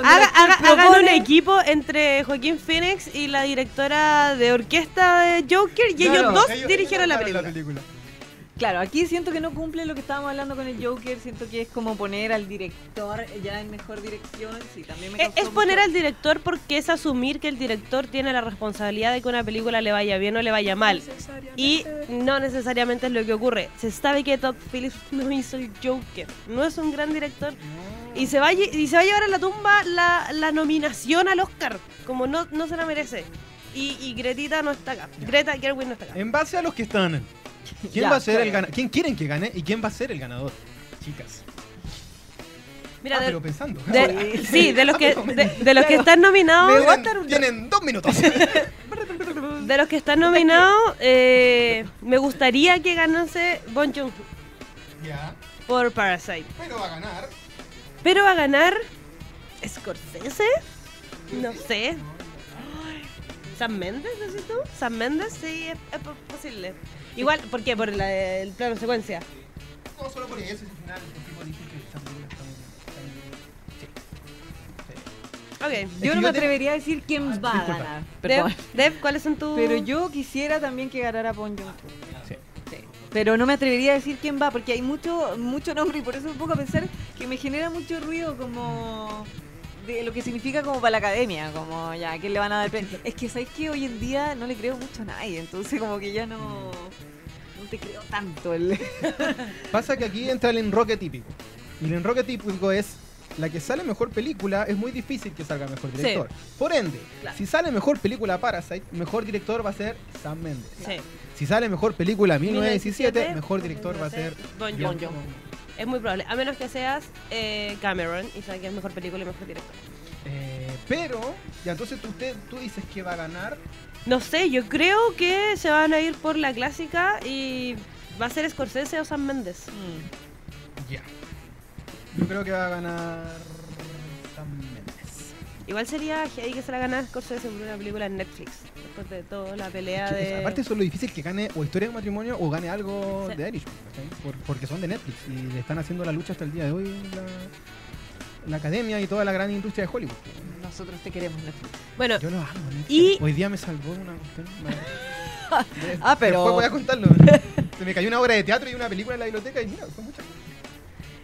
Haga- haga- hagan un equipo entre Joaquín Phoenix y la directora de orquesta de Joker y Claro, ellos dos Ellos- dirigieron la película. Claro, aquí siento que no cumple lo que estábamos hablando con el Joker. Siento que es como poner al director ya en mejor dirección. Sí, también me Es, causó es poner mucho- al director porque es asumir que el director tiene la responsabilidad de que una película le vaya bien o le vaya mal. Y no necesariamente es lo que ocurre. Se sabe que Todd Phillips no hizo el Joker. No es un gran director. Y se va y se va a llevar a la tumba la, la nominación al Oscar. Como no, no se la merece. Y, y Gretita no está acá. Greta Gerwig no está acá. En base a los que están. ¿Quién Ya, va a ser el ganador? ¿Quién quieren que gane y quién va a ser el ganador? Chicas. Mira, ah, de, pero pensando. de- sí, de los que, de, de los que están nominados. Tienen, tienen dos minutos. De los que están nominados, eh, me gustaría que ganase Bon Joon ya. por Parasite. Pero va a ganar. Pero va a ganar Scorsese. No sé. ¿Sam Mendes, decís tú? ¿Sam Mendes? Sí, es, es po- posible. Igual, ¿por qué? Por la- el plano secuencia. No solo por eso, es el final. El tipo dice que esta película está muy bien. Sí. Sí. Ok. Yo no me atrevería a decir quién Ah, va a ganar. Dev. Dev, ¿cuáles son tus...? Pero yo quisiera también que ganara Bon. Sí. Sí. Pero no me atrevería a decir quién va, porque hay mucho, mucho nombre y por eso me pongo a pensar que me genera mucho ruido como de lo que significa como para la academia, como ya, ¿a quién le van a dar premio? Es que sabéis que hoy en día no le creo mucho a nadie, entonces como que ya no, no te creo tanto. El... Pasa que aquí entra el enroque típico. Y el enroque típico es la que sale mejor película, es muy difícil que salga mejor Sí. director. Por ende, Claro. si sale mejor película Parasite, mejor director va a ser Sam Mendes. Sí. Si sale mejor película 1917, 1917, mejor director va a ser Bon John Joon. Es muy probable. A menos que seas eh, Cameron y saques mejor película y mejor director. Eh, pero, ya entonces tú, usted, tú dices que va a ganar. No sé, yo creo que se van a ir por la clásica y va a ser Scorsese o Sam Mendes. Ya. Yo creo que va a ganar. Igual sería ahí que se la gana Scorsese por una película en Netflix. Después de toda la pelea Que, de. Aparte eso es lo difícil que gane o historia de matrimonio o gane algo Sí. de ¿cachai? Por- porque son de Netflix y le están haciendo la lucha hasta el día de hoy la, la academia y toda la gran industria de Hollywood. Nosotros te queremos, Netflix. Bueno, Yo lo amo. Netflix. Y- Hoy día me salvó una cuestión. Ah, pero- Después voy a contarlo. Se me cayó una obra de teatro y una película en la biblioteca y mira, fue mucha.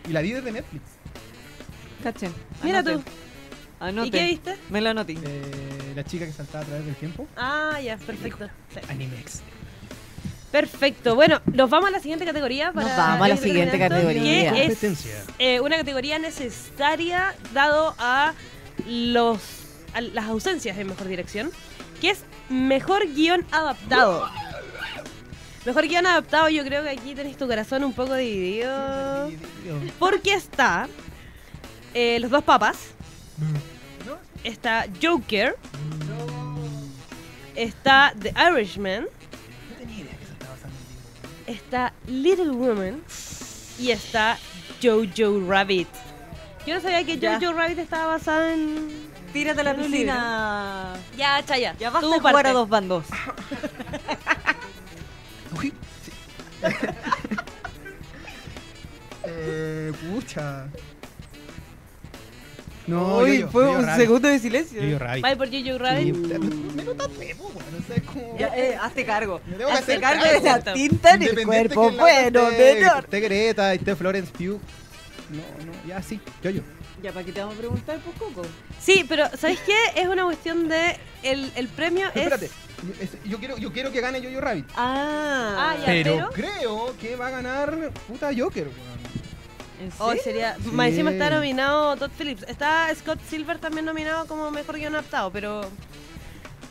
Y la vi desde Netflix. Cachen. mira anoten, tú. Anoten. ¿Y qué viste? Me lo anoté. Eh, la chica que saltaba a través del tiempo. Ah, ya, perfecto. Sí. Animex. Perfecto. Bueno, nos vamos a la siguiente categoría. Para Nos vamos a la siguiente categoría. Que es Competencia. eh, una categoría necesaria dado a los a las ausencias en mejor dirección, que es mejor guion adaptado. Mejor guion adaptado, yo creo que aquí tenéis tu corazón un poco dividido. Porque está eh, Los dos papas, ¿No? Está Joker está The Irishman, No tenía idea que se estaba basando en libros. está Little Woman y está Jojo Rabbit. Yo no sabía que Ya. Jojo Rabbit estaba basada en... Tírate a la piscina. Ya, Chaya. Ya basta de jugar a dos bandos. Uy, sí. eh, pucha. No, Uy, fue un segundo de silencio. Vaya por Jojo Rabbit. Sí, me lo tapé, pues, como... Ya, eh, hazte cargo. Me Hazte cargo cargo. de la tinta en el cuerpo. Bueno, menor. Esté Greta, esté Florence Pugh. No, no, ya sí, yo, yo. Ya, ¿para qué te vamos a preguntar, pues, Coco? Sí, pero ¿sabes qué? Es una cuestión de... El, el premio Pero es... espérate, es- yo quiero, yo quiero que gane Yo-Yo Rabbit. Ah, Ah, ya. Pero, pero- creo que va a ganar puta Joker, weón. ¿En Oh, sería... Sí. Más encima está nominado Todd Phillips. Está Scott Silver también nominado como mejor guion adaptado, pero...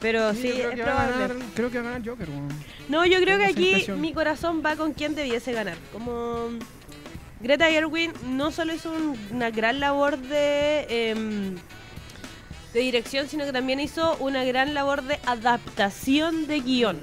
Pero sí, creo es que va a probable. ganar, creo que va a ganar Joker, weón. No, yo creo Tengo que aquí mi corazón va con quien debiese ganar. Como Greta Gerwig no solo hizo un- una gran labor de, em, de dirección, sino que también hizo una gran labor de adaptación de guion.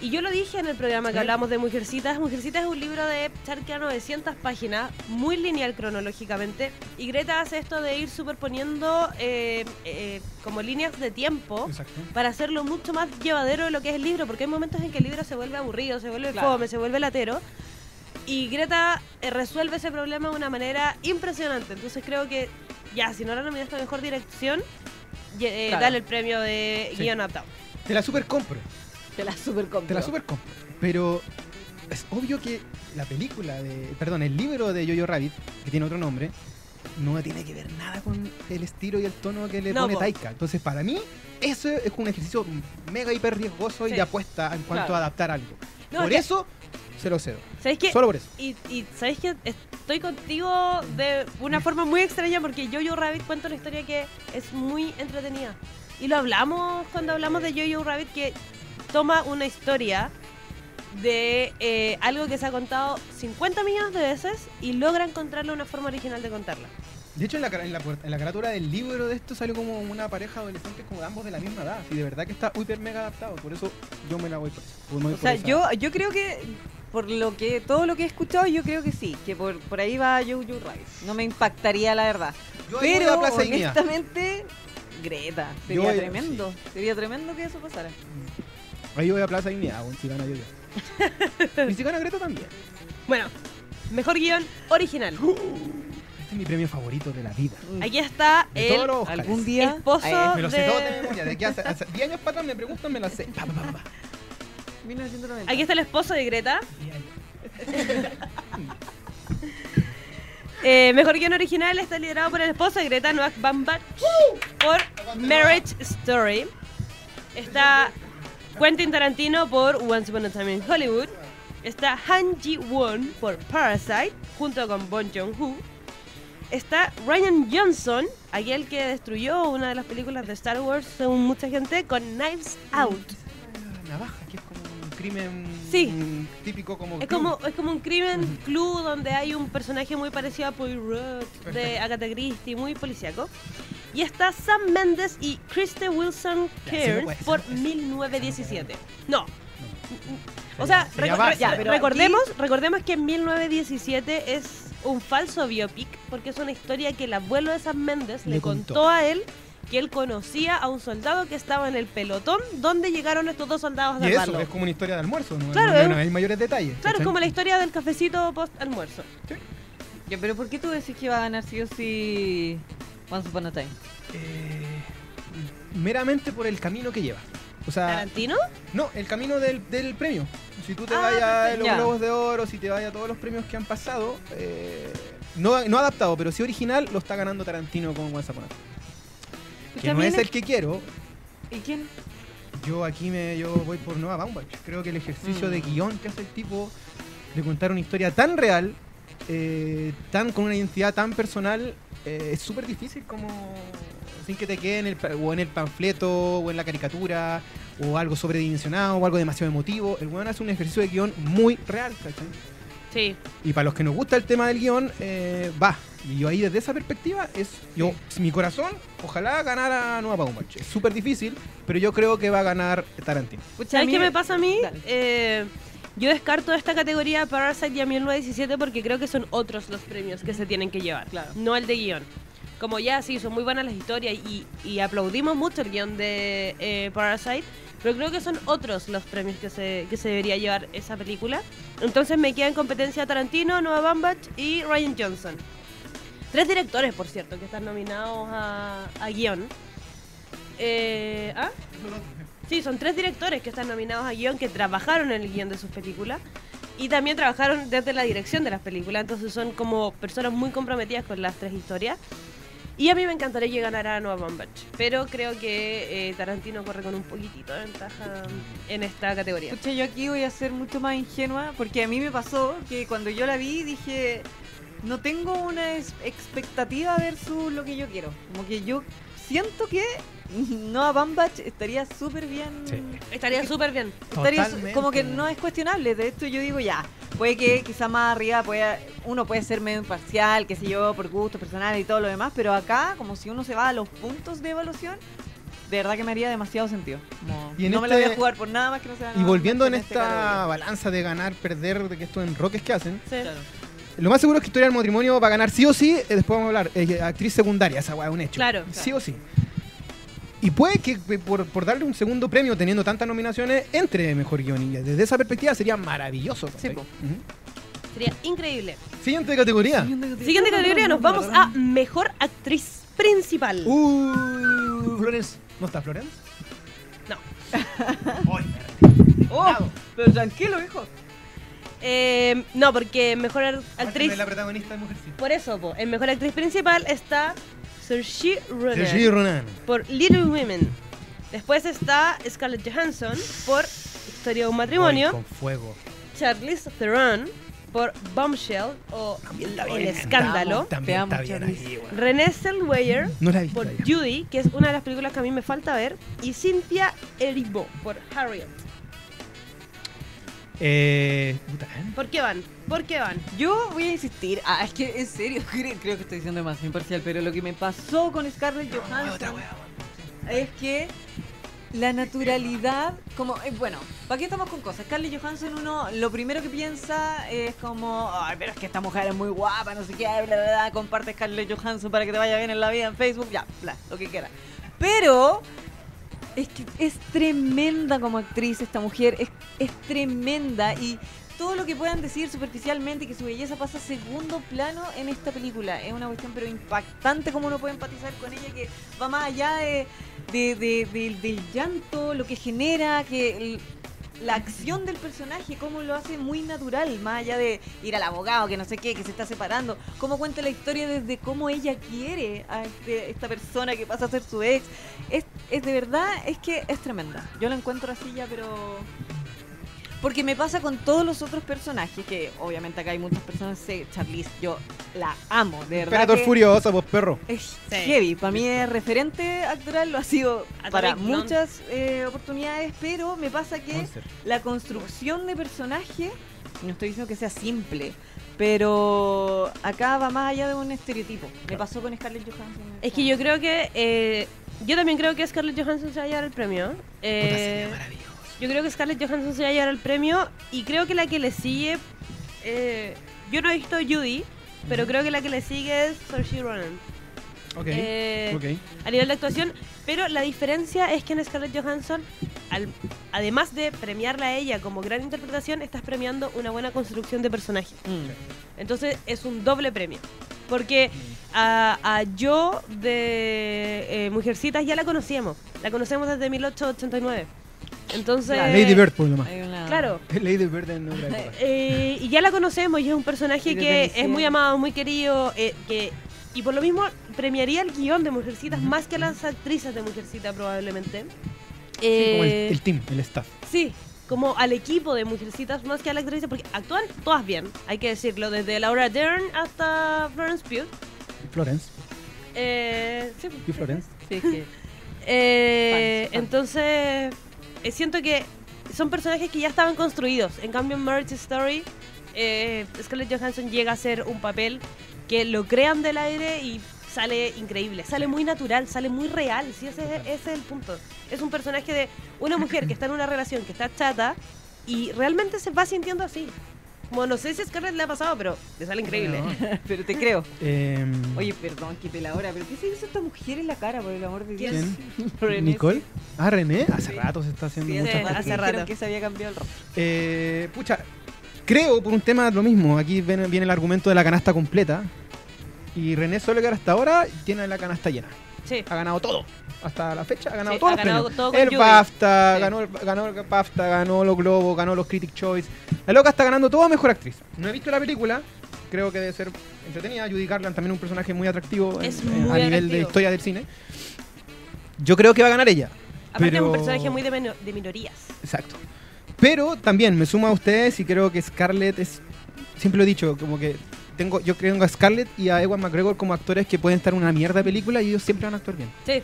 Y yo lo dije en el programa que hablamos de Mujercitas. Mujercitas es un libro de cerca de 900 páginas, muy lineal cronológicamente. Y Greta hace esto de ir superponiendo eh, eh, como líneas de tiempo Exacto. para hacerlo mucho más llevadero de lo que es el libro, porque hay momentos en que el libro se vuelve aburrido, se vuelve Claro. fome, se vuelve latero. Y Greta eh, resuelve ese problema de una manera impresionante. Entonces creo que, ya, si no la nominaste a mejor dirección, eh, Claro. dale el premio de Sí. guion adaptado. Te la super compro. Te la super compro. Te la super compro. Pero es obvio que la película de. Perdón, el libro de Jojo Rabbit, que tiene otro nombre, no tiene que ver nada con el estilo y el tono que le No, pone po. Taika. Entonces, para mí, eso es un ejercicio mega hiper riesgoso y Sí. de apuesta en cuanto Claro. a adaptar algo. No, por es que- eso, se lo cedo. ¿Sabéis qué? Solo por eso. Y, y ¿sabéis que Estoy contigo de una forma muy extraña porque Jojo Rabbit cuenta una historia que es muy entretenida. Y lo hablamos cuando hablamos de Jojo Rabbit que toma una historia de eh, algo que se ha contado 50 millones de veces y logra encontrarle una forma original de contarla. De hecho, en la, en, la, en la carátula del libro de esto salió como una pareja adolescente como ambos de la misma edad. Y de verdad que está hiper mega adaptado. Por eso yo me la voy por eso. O sea, esa. yo, yo creo que por lo que todo lo que he escuchado, yo creo que sí, que por, por ahí va Jojo Rabbit. No me impactaría la verdad. Yo Pero honestamente, Greta, sería voy- tremendo. Sería tremendo que eso pasara. Ahí voy a Plaza Dignidad, bueno, si gana yo yo. y si gana Greta también. Bueno, mejor guion original. Este es mi premio favorito de la vida. Aquí está De todos el los. Algún día esposo eh, Me lo sé de- todo de memoria. De aquí hace, hace 10 años para atrás me preguntan, me lo sé. Pa, pa, pa, pa. 1990. Aquí está el esposo de Greta. Eh, mejor guion original está liderado por el esposo de Greta, Noah Baumbach, por Marriage Story. Está Quentin Tarantino por Once Upon a Time in Hollywood. Está Han Ji-won por Parasite, junto con Bon Joon-ho. Está Ryan Johnson, aquel que destruyó una de las películas de Star Wars, según mucha gente, con Knives Out. Navaja, que es como un crimen Sí. típico como. Es club. como, es como un crimen club donde hay un personaje muy parecido a Poirot de. Agatha Christie, muy policíaco. Y está Sam Mendes y Kristen Wilson Ya, sí, por no puede ser. 1917. No. O sea, Sería reco- base. Ya, pero recordemos, recordemos que en 1917 es un falso biopic porque es una historia que el abuelo de Sam Mendes le, Le contó. contó. a él que él conocía a un soldado que estaba en el pelotón donde llegaron estos dos soldados a Y eso, es como una historia de almuerzo, ¿no? Claro, no, no hay mayores detalles. Claro, es como la historia del cafecito post almuerzo. Ya, pero ¿por qué tú decís que iba a ganar sí o sí Once Upon a Time? Eh, meramente por el camino que lleva. O sea, ¿Tarantino? no, el camino del, del premio. Si tú te Ah, vayas a los Ya. Globos de Oro, si te vayas a todos los premios que han pasado, eh, no, no adaptado, pero sí original, lo está ganando Tarantino con Once Upon a Time. Que no es el que quiero. ¿Y quién? Yo aquí me yo voy por Noah Baumbach. Creo que el ejercicio Mm. de guion que hace el tipo de contar una historia tan real, eh, tan con una identidad tan personal, eh, es súper difícil como sin que te quede en el, o en el panfleto o en la caricatura o algo sobredimensionado o algo demasiado emotivo. El weón hace un ejercicio de guion muy real, ¿cachai? Sí. Y para los que nos gusta el tema del guion, eh, va. Y yo ahí desde esa perspectiva, es yo, mi corazón, ojalá ganara Nueva Baumbach. Es súper difícil, pero yo creo que va a ganar Tarantino. ¿Sabes qué me pasa a mí? Eh, yo descarto esta categoría Parasite y a 1917 porque creo que son otros los premios que se tienen que llevar, Claro. no el de guion. Como ya sí, son muy buenas las historias y, y aplaudimos mucho el guion de eh, Parasite, pero creo que son otros los premios que se, que se debería llevar esa película. Entonces me queda en competencia Tarantino, Noah Baumbach y Ryan Johnson. Tres directores, por cierto, que están nominados a, a guion. Eh, ¿ah? Sí, son tres directores que están nominados a guion que trabajaron en el guion de sus películas y también trabajaron desde la dirección de las películas, entonces son como personas muy comprometidas con las tres historias. Y a mí me encantaría que ganara Noah Baumbach, pero creo que eh, Tarantino corre con un poquitito de ventaja en esta categoría. Pucha, yo aquí voy a ser mucho más ingenua porque a mí me pasó que cuando yo la vi dije, no tengo una expectativa versus lo que yo quiero. Como que yo siento que Noah Baumbach estaría súper bien. Sí. Estaría súper bien. Estaría su- como que no es cuestionable. De esto yo digo ya. Puede que quizá más arriba pueda, uno puede ser medio imparcial, qué sé yo, por gustos personales y todo lo demás, pero acá, como si uno se va a los puntos de evaluación, de verdad que me haría demasiado sentido. Y no me la voy este- a jugar por nada más que no sea Y Noah volviendo en este esta balanza de ganar, perder, de que estos enroques que hacen, Sí. Claro. Lo más seguro es que Historia del Matrimonio va a ganar sí o sí, eh, después vamos a hablar, eh, actriz secundaria, esa weá es un hecho. Claro. Sí o sí. Y puede que eh, por, por darle un segundo premio, teniendo tantas nominaciones, entre mejor guion. Y desde esa perspectiva sería maravilloso. ¿cachai? Sí, po. Ujú. Sería increíble. Siguiente categoría. Siguiente categoría, nos vamos a Mejor Actriz Principal. Uh, Florence. ¿No está Florence? No. Ay, Oh, pero tranquilo, hijo. Eh, no, porque Mejor Actriz... La protagonista de. Por eso, po, en Mejor Actriz Principal está Saoirse Ronan Saoirse Ronan. por Little Women. Después está Scarlett Johansson por Historia de un Matrimonio. Ay, con fuego. Charlize Theron por Bombshell o El Escándalo. También está bien ahí, Zellweger No la he visto por. Judy, que es una de las películas que a mí me falta ver. Y Cynthia Erivo por Harriet. Eh, puta, ¿eh? ¿Por qué van? ¿Por qué van? Yo voy a insistir. Ah, es que en serio, creo, creo que estoy siendo demasiado imparcial, pero lo que me pasó con Scarlett Johansson es que la naturalidad, como, eh, bueno, ¿para qué estamos con cosas? Scarlett Johansson, uno lo primero que piensa es como, ay, pero es que esta mujer es muy guapa, no sé qué, bla, bla, bla, comparte Scarlett Johansson para que te vaya bien en la vida en Facebook, ya, bla, lo que quiera. Pero es que es tremenda como actriz esta mujer, es, es tremenda y todo lo que puedan decir superficialmente que su belleza pasa a segundo plano en esta película. Es una cuestión pero impactante como uno puede empatizar con ella que va más allá de, de- de- del- del llanto, lo que genera, que el- la acción del personaje, cómo lo hace muy natural, más allá de ir al abogado, que no sé qué, que se está separando, cómo cuenta la historia desde cómo ella quiere a este- esta persona que pasa a ser su ex. Es, es de verdad, es que es tremenda. Yo la encuentro así ya, pero... Porque me pasa con todos los otros personajes, que obviamente acá hay muchas personas, sé, Charlize, yo la amo, de verdad. Imperator que- Furiosa, pues perro. es Sí. heavy. Para mí es referente actoral, lo ha sido para muchas eh, oportunidades, pero me pasa que Monster. la construcción de personaje, no estoy diciendo que sea simple, pero acá va más allá de un estereotipo. Me pasó con Scarlett Johansson. Es que yo creo que. eh, yo también creo que Scarlett Johansson se va a llevar el premio. Puta, Eh, sería maravilloso. Yo creo que Scarlett Johansson se va a llevar el premio. Y creo que la que le sigue. eh, yo no he visto Judy, pero creo que la que le sigue es Saoirse Ronan. Ok. Eh, ok. a nivel de actuación, pero la diferencia es que en Scarlett Johansson, al- además de premiarla a ella como gran interpretación, estás premiando una buena construcción de personaje. Mm. Entonces es un doble premio. Porque a, a yo de eh, Mujercitas ya la conocíamos. La conocemos desde 1889. Entonces... Claro. Lady Bird, por lo más. Una- Claro. Lady Bird en otra época. Eh, y ya la conocemos y es un personaje que es muy amado, muy querido, eh, que y por lo mismo premiaría el guion de Mujercitas más que a las actrices de Mujercitas probablemente. Sí, como el, Eh, el team, el staff. Sí, como al equipo de Mujercitas más que a la actriz, porque actúan todas bien, hay que decirlo, desde Laura Dern hasta Florence Pugh. Florence. Eh, sí, ¿Y Florence? Sí, que- Eh, Fans, fans. Entonces, siento que son personajes que ya estaban construidos. En cambio, en Marriage Story eh, Scarlett Johansson llega a ser un papel que lo crean del aire y sale increíble. Sale muy natural, sale muy real. Sí, ese, es- ese es el punto. Es un personaje de una mujer que está en una relación que está chata y realmente se va sintiendo así. Como no sé si a Scarlett le ha pasado, pero le sale increíble. Pero te creo. Eh, Oye, perdón, qué peladora, pero ¿qué se hizo esta mujer en la cara, por el amor de Dios? ¿Quién? ¿Nicole? Ah, René. Hace Sí. rato se está haciendo Sí, muchas hace, hace rato cosas. que dijeron rato. que se había cambiado el rostro. Eh, pucha, creo por un tema lo mismo. Aquí viene, viene el argumento de la canasta completa. Y René Solegar hasta ahora tiene la canasta llena. Sí. Ha ganado todo. Hasta la fecha ha ganado Sí, todos ha los ganado premios. todo el. BAFTA, Sí. ganó, el- ganó el BAFTA, ganó los Globos, ganó los Critic Choice. La loca está ganando todo a mejor actriz. No he visto la película. Creo que debe ser entretenida. Judy Garland también un personaje muy atractivo en- Es en- muy a nivel de historia del cine. Yo creo que va a ganar ella. Aparte pero- es un personaje muy de minorías. Exacto. Pero también me sumo a ustedes y creo que Scarlett es. Siempre lo he dicho, como que tengo, yo creo a Scarlett y a Ewan McGregor como actores que pueden estar en una mierda de película y ellos siempre van a actuar bien. Sí.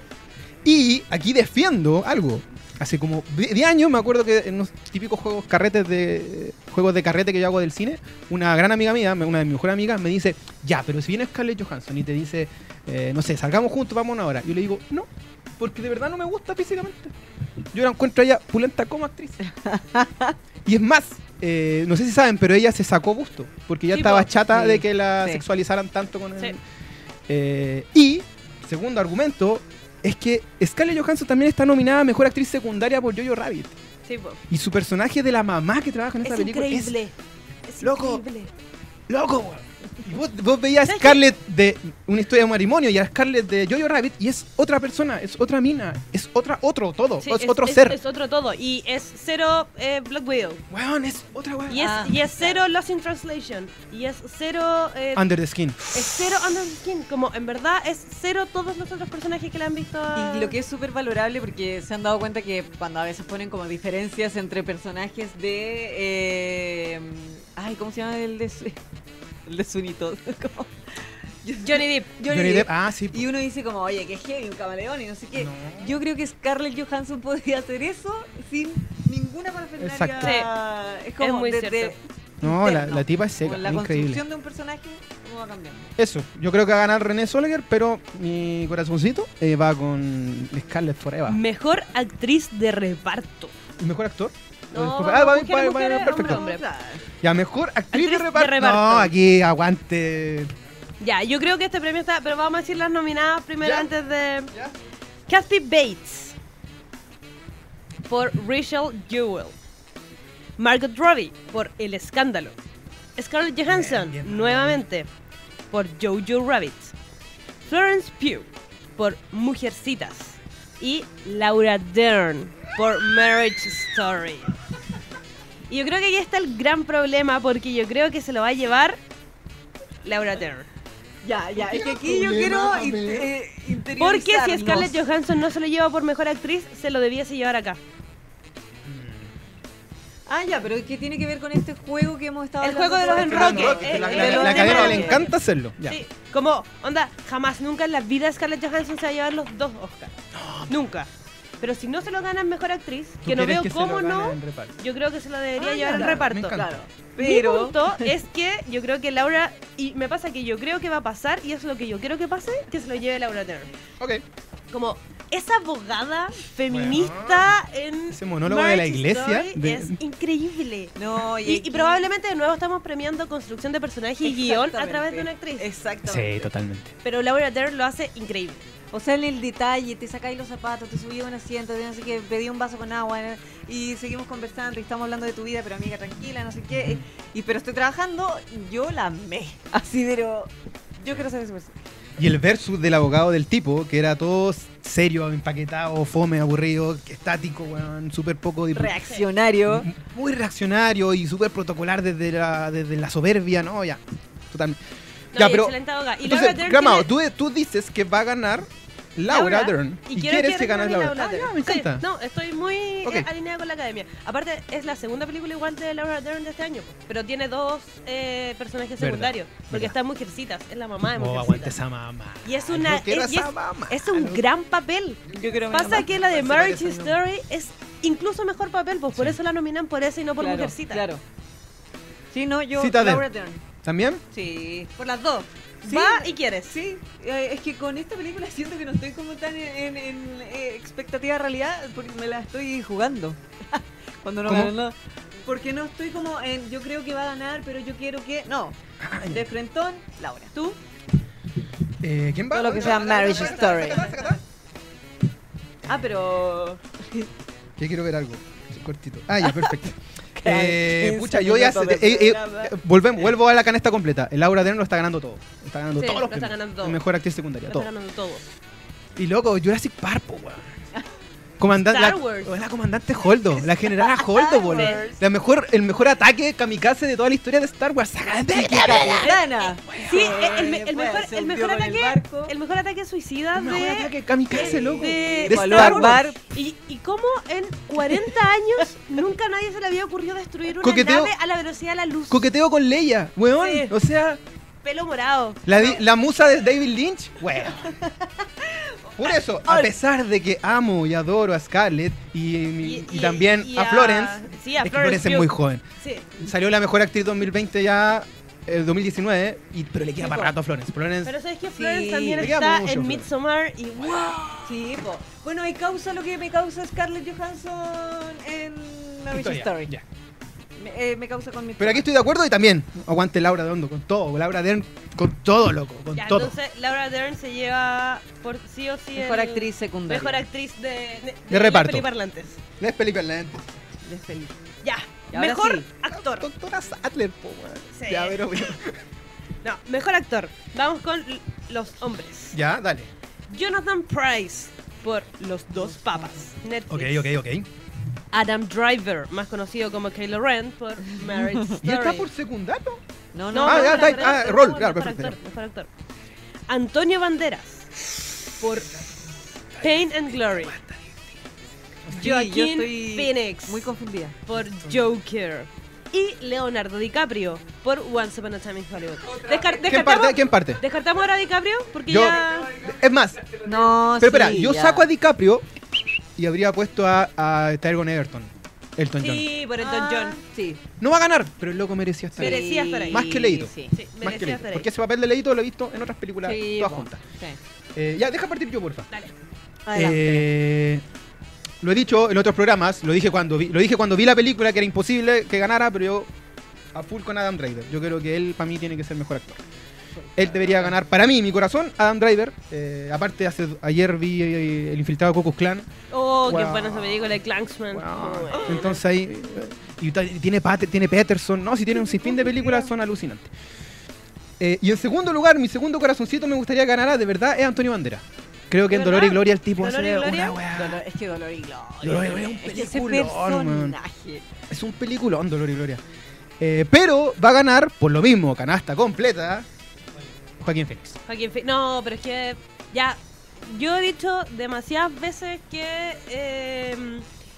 Y aquí defiendo algo. Hace como 10 años me acuerdo que en los típicos juegos carretes de juegos de carrete que yo hago del cine, una gran amiga mía, una de mis mejores amigas, me dice, ya, pero si viene Scarlett Johansson y te dice, eh, no sé, salgamos juntos, vamos una hora. Yo le digo, no, porque de verdad no me gusta físicamente. Yo la encuentro a ella pulenta como actriz. y es más, eh, no sé si saben, pero ella se sacó gusto, porque ya Sí, estaba chata Sí, de que la sí. sexualizaran tanto con el... Sí. Eh, y, segundo argumento, es que Scarlett Johansson también está nominada a Mejor Actriz Secundaria por Jojo Rabbit. Sí, po. Y su personaje de la mamá que trabaja en Es película increíble. Es es loco. increíble. loco, vos, vos veías a ¿Sabes Scarlett de una historia de matrimonio y a Scarlett de Jojo Rabbit y es otra persona, es otra mina, es otra, otro todo, Sí, es, otro ser. Es otro todo. Y es cero eh, Black Widow. Weón, es otra weón. Y es, Ah, y es cero. Lost in Translation. Y es cero. eh, Under the Skin. es cero Under the Skin. Como en verdad es cero todos los otros personajes que le han visto. a- Y lo que es súper valorable porque se han dado cuenta que cuando a veces ponen como diferencias entre personajes de... eh, ay, ¿cómo se llama el de... El de Todd? Como- Johnny Depp. Johnny Depp, ah, sí. Y uno dice como, oye, que heavy, un camaleón y no sé qué. No. Yo creo que Scarlett Johansson podría hacer eso sin ninguna parafernalia. Exacto. Sí. Es como Es muy cierto. No, la, interno. la tipa es seca, la increíble. construcción de un personaje, cómo va cambiando. Eso, yo creo que va a ganar René Soleger, pero mi corazoncito eh, va con Scarlett Forever. Mejor actriz de reparto. ¿Y mejor actor? No, Ah, va- va- va- perfecto. hombre, hombre. Ya, mejor actriz, Actriz de, de reparto. No, aquí aguante. Ya, yo creo que este premio está. Pero vamos a decir las nominadas primero Ya. antes de. ¿Ya? Kathy Bates por Rachel Jewell. Margot Robbie por El Escándalo. Scarlett Johansson, Bien, bien, nuevamente, por Jojo Rabbit. Florence Pugh por Mujercitas. Y Laura Dern por Marriage Story. Y yo creo que aquí está el gran problema porque yo creo que se lo va a llevar Laura Dern. Ya, ya, es que ¿Qué aquí yo quiero eh, Porque si. Scarlett Johansson no se lo lleva por mejor actriz, se lo debiese llevar acá. Ah, ya, pero ¿qué tiene que ver con este juego que hemos estado El hablando juego de los enroques, eh, la, academia le encanta hacerlo. Ya. Sí, como, onda, jamás, nunca en la vida Scarlett Johansson se va a llevar los dos Oscars. Nunca. Pero si no se lo gana en mejor actriz, ¿Tú que no veo que cómo no, yo creo que se lo debería Ah, llevar claro, reparto. Claro, Mi pero... punto es que yo creo que Laura, y me pasa que yo creo que va a pasar, y es lo que yo quiero que pase, que se lo lleve Laura Dern. Ok. Como esa abogada feminista en Ese monólogo de la iglesia Story de- es increíble. No, y, Y, y probablemente de nuevo estamos premiando construcción de personaje y guion a través de una actriz. Exactamente. Sí, totalmente. Pero Laura Dern lo hace increíble. O sea, en el detalle, te sacáis los zapatos, te subí a un asiento, te no sé qué, pedí un vaso con agua y seguimos conversando y estamos hablando de tu vida, pero amiga, tranquila, no sé qué. Y pero estoy trabajando, yo la amé. Así, pero yo quiero esa persona. Y el versus del abogado del tipo, que era todo serio, empaquetado, fome, aburrido, estático, weón, súper poco... Reaccionario. Muy reaccionario y súper protocolar desde la, desde la soberbia, ¿no? Ya, totalmente. No, ya, pero... excelente abogada. Y Entonces, Laura Dern Gramao, tiene- tú, tú dices que va a ganar Laura, Dern. Y, Y, quiero quieres que gane gane Laura. Ah, ya, me Sí, encanta. no, estoy muy eh, Ok. alineada con la academia. Aparte, es la segunda película igual de Laura Dern de este año, pero tiene dos eh, personajes Verdad, secundarios. Porque verdad. está en Mujercitas, es la mamá de Oh, Mujercitas. aguante esa mamá. Y es una quiero es, y esa es- mamá. es un gran papel. Yo mi Pasa mamá. que la de Marriage. Story es incluso mejor papel, pues por Sí. eso la nominan por eso y no por claro, Mujercita. Claro. Sí, no, yo. Citadel. Laura Dern. ¿También? Sí. Por las dos. Sí. Va y quieres. Sí, eh, es que con esta película siento que no estoy como tan en, en- en, eh, expectativa de realidad porque me la estoy jugando. Cuando no. Porque no estoy como en. Yo creo que va a ganar, pero yo quiero que. No. De frentón, Laura. ¿Tú? Eh, ¿Quién va? Todo lo que sea Marriage Story. Ah, pero. Que quiero ver algo. Cortito. Ah, ya, perfecto. Eh, 15 pucha, yo ya eh, eh, volvemos, vuelvo a la canasta completa. El Laura Dern lo está ganando todo. Está ganando Sí, todos los lo está ganando todo. Mejor actriz secundaria, Lo todo. está ganando todo. Y loco, Jurassic Park, po, weón. Comandante, Star la, Wars. la comandante Holdo, la generala Holdo, po, la, la mejor, el mejor ataque kamikaze de toda la historia de Star Wars. Saca de- Capitana. Sí, el, me- el mejor, el mejor ataque, el mejor ataque suicida El mejor de, ataque kamikaze, loco. de- De Star. Wars. y, y cómo en 40 años nunca nadie se le había ocurrido destruir una Coqueteo- nave a la velocidad de la luz. Coqueteo con Leia, weón. Sí. O sea, Pelo morado. la, la musa de David Lynch, weón. Por eso, a pesar de que amo y adoro a Scarlett y, y- y también a, Florence, Sí, a es que Florence Florence es muy joven. Sí. Salió la mejor actriz 2020 ya, el 2019, y, pero le queda Sí, para rato a Florence. Florence Pero sabes que Sí, Florence también está mucho, en Florence. Midsommar y wow. Sí, po. Bueno, ahí causa lo que me causa Scarlett Johansson en Marriage Historia, Story. ya. Me, eh, me causa con mi Pero aquí estoy de acuerdo y también aguante Laura de Hondo con todo. Laura Dern con todo, loco, con Ya, todo. entonces Laura Dern se lleva por sí o sí Mejor el- actriz secundaria. Mejor actriz de, de, De reparto. las peliparlantes. Les lentes. De feliz. Ya. Mejor sí. actor. Doctora Sattler, po. Sí. Ya, pero, pero- No, mejor actor. Vamos con los hombres. Ya, dale. Jonathan Price por Los Dos Papas. Netflix. Ok, ok, ok. Adam Driver, más conocido como Kylo Ren por Marriage Story. ¿Y está por secundario? No, No, no, Ah, ya, está- ah, rol, claro, perfecto, actor, mejor actor. Antonio Banderas por Pain and Glory. Sí, yo Joaquin estoy Phoenix Muy confundida. por Joker. Y Leonardo DiCaprio por Once Upon a Time in Hollywood. Descar- ¿Quién descartamos, parte? ¿Quién parte? descartamos ahora a DiCaprio porque Yo, ya. es más, No, pero espera, sí, yo ya. saco a DiCaprio y habría puesto a, a Tyron Egerton, Elton John. Sí, por Elton Ah, John. Sí. No va a ganar, pero el loco merecía estar ahí. Merecía estar ahí. Más que Leito. Sí. Sí, Más merecía que Leito. estar ahí. Porque ese papel de Leito lo he visto en otras películas Sí, todas po. juntas. Sí. Eh, ya, deja partir yo, porfa. Dale. Adelante. Eh, lo he dicho en otros programas, lo dije cuando vi, lo dije cuando vi la película que era imposible que ganara, pero yo a full con Adam Driver. Yo creo que él para mí tiene que ser mejor actor. Él debería ganar para mí, mi corazón, Adam Driver. Eh, aparte hace, ayer vi eh, el infiltrado Cocos Clan. Oh, qué Wow. buena esa película de. Wow. Buena. Entonces ahí eh, y, tiene Pat- tiene Peterson, no, si tiene un sinfín de películas son alucinantes. Eh, y en segundo lugar, mi segundo corazoncito me gustaría ganar de verdad es Antonio Bandera. Creo que en ¿De Dolor y? Gloria el tipo ¿Dolor y hace una weá. Dolor- es que Dolor y Gloria. Dolor y Gloria es un Es peliculón, personaje. Es un peliculón, Dolor y Gloria. Eh, pero va a ganar, por lo mismo, canasta completa, Joaquín Phoenix. Joaquin Phoenix. No, pero es que ya. Yo he dicho demasiadas veces que eh,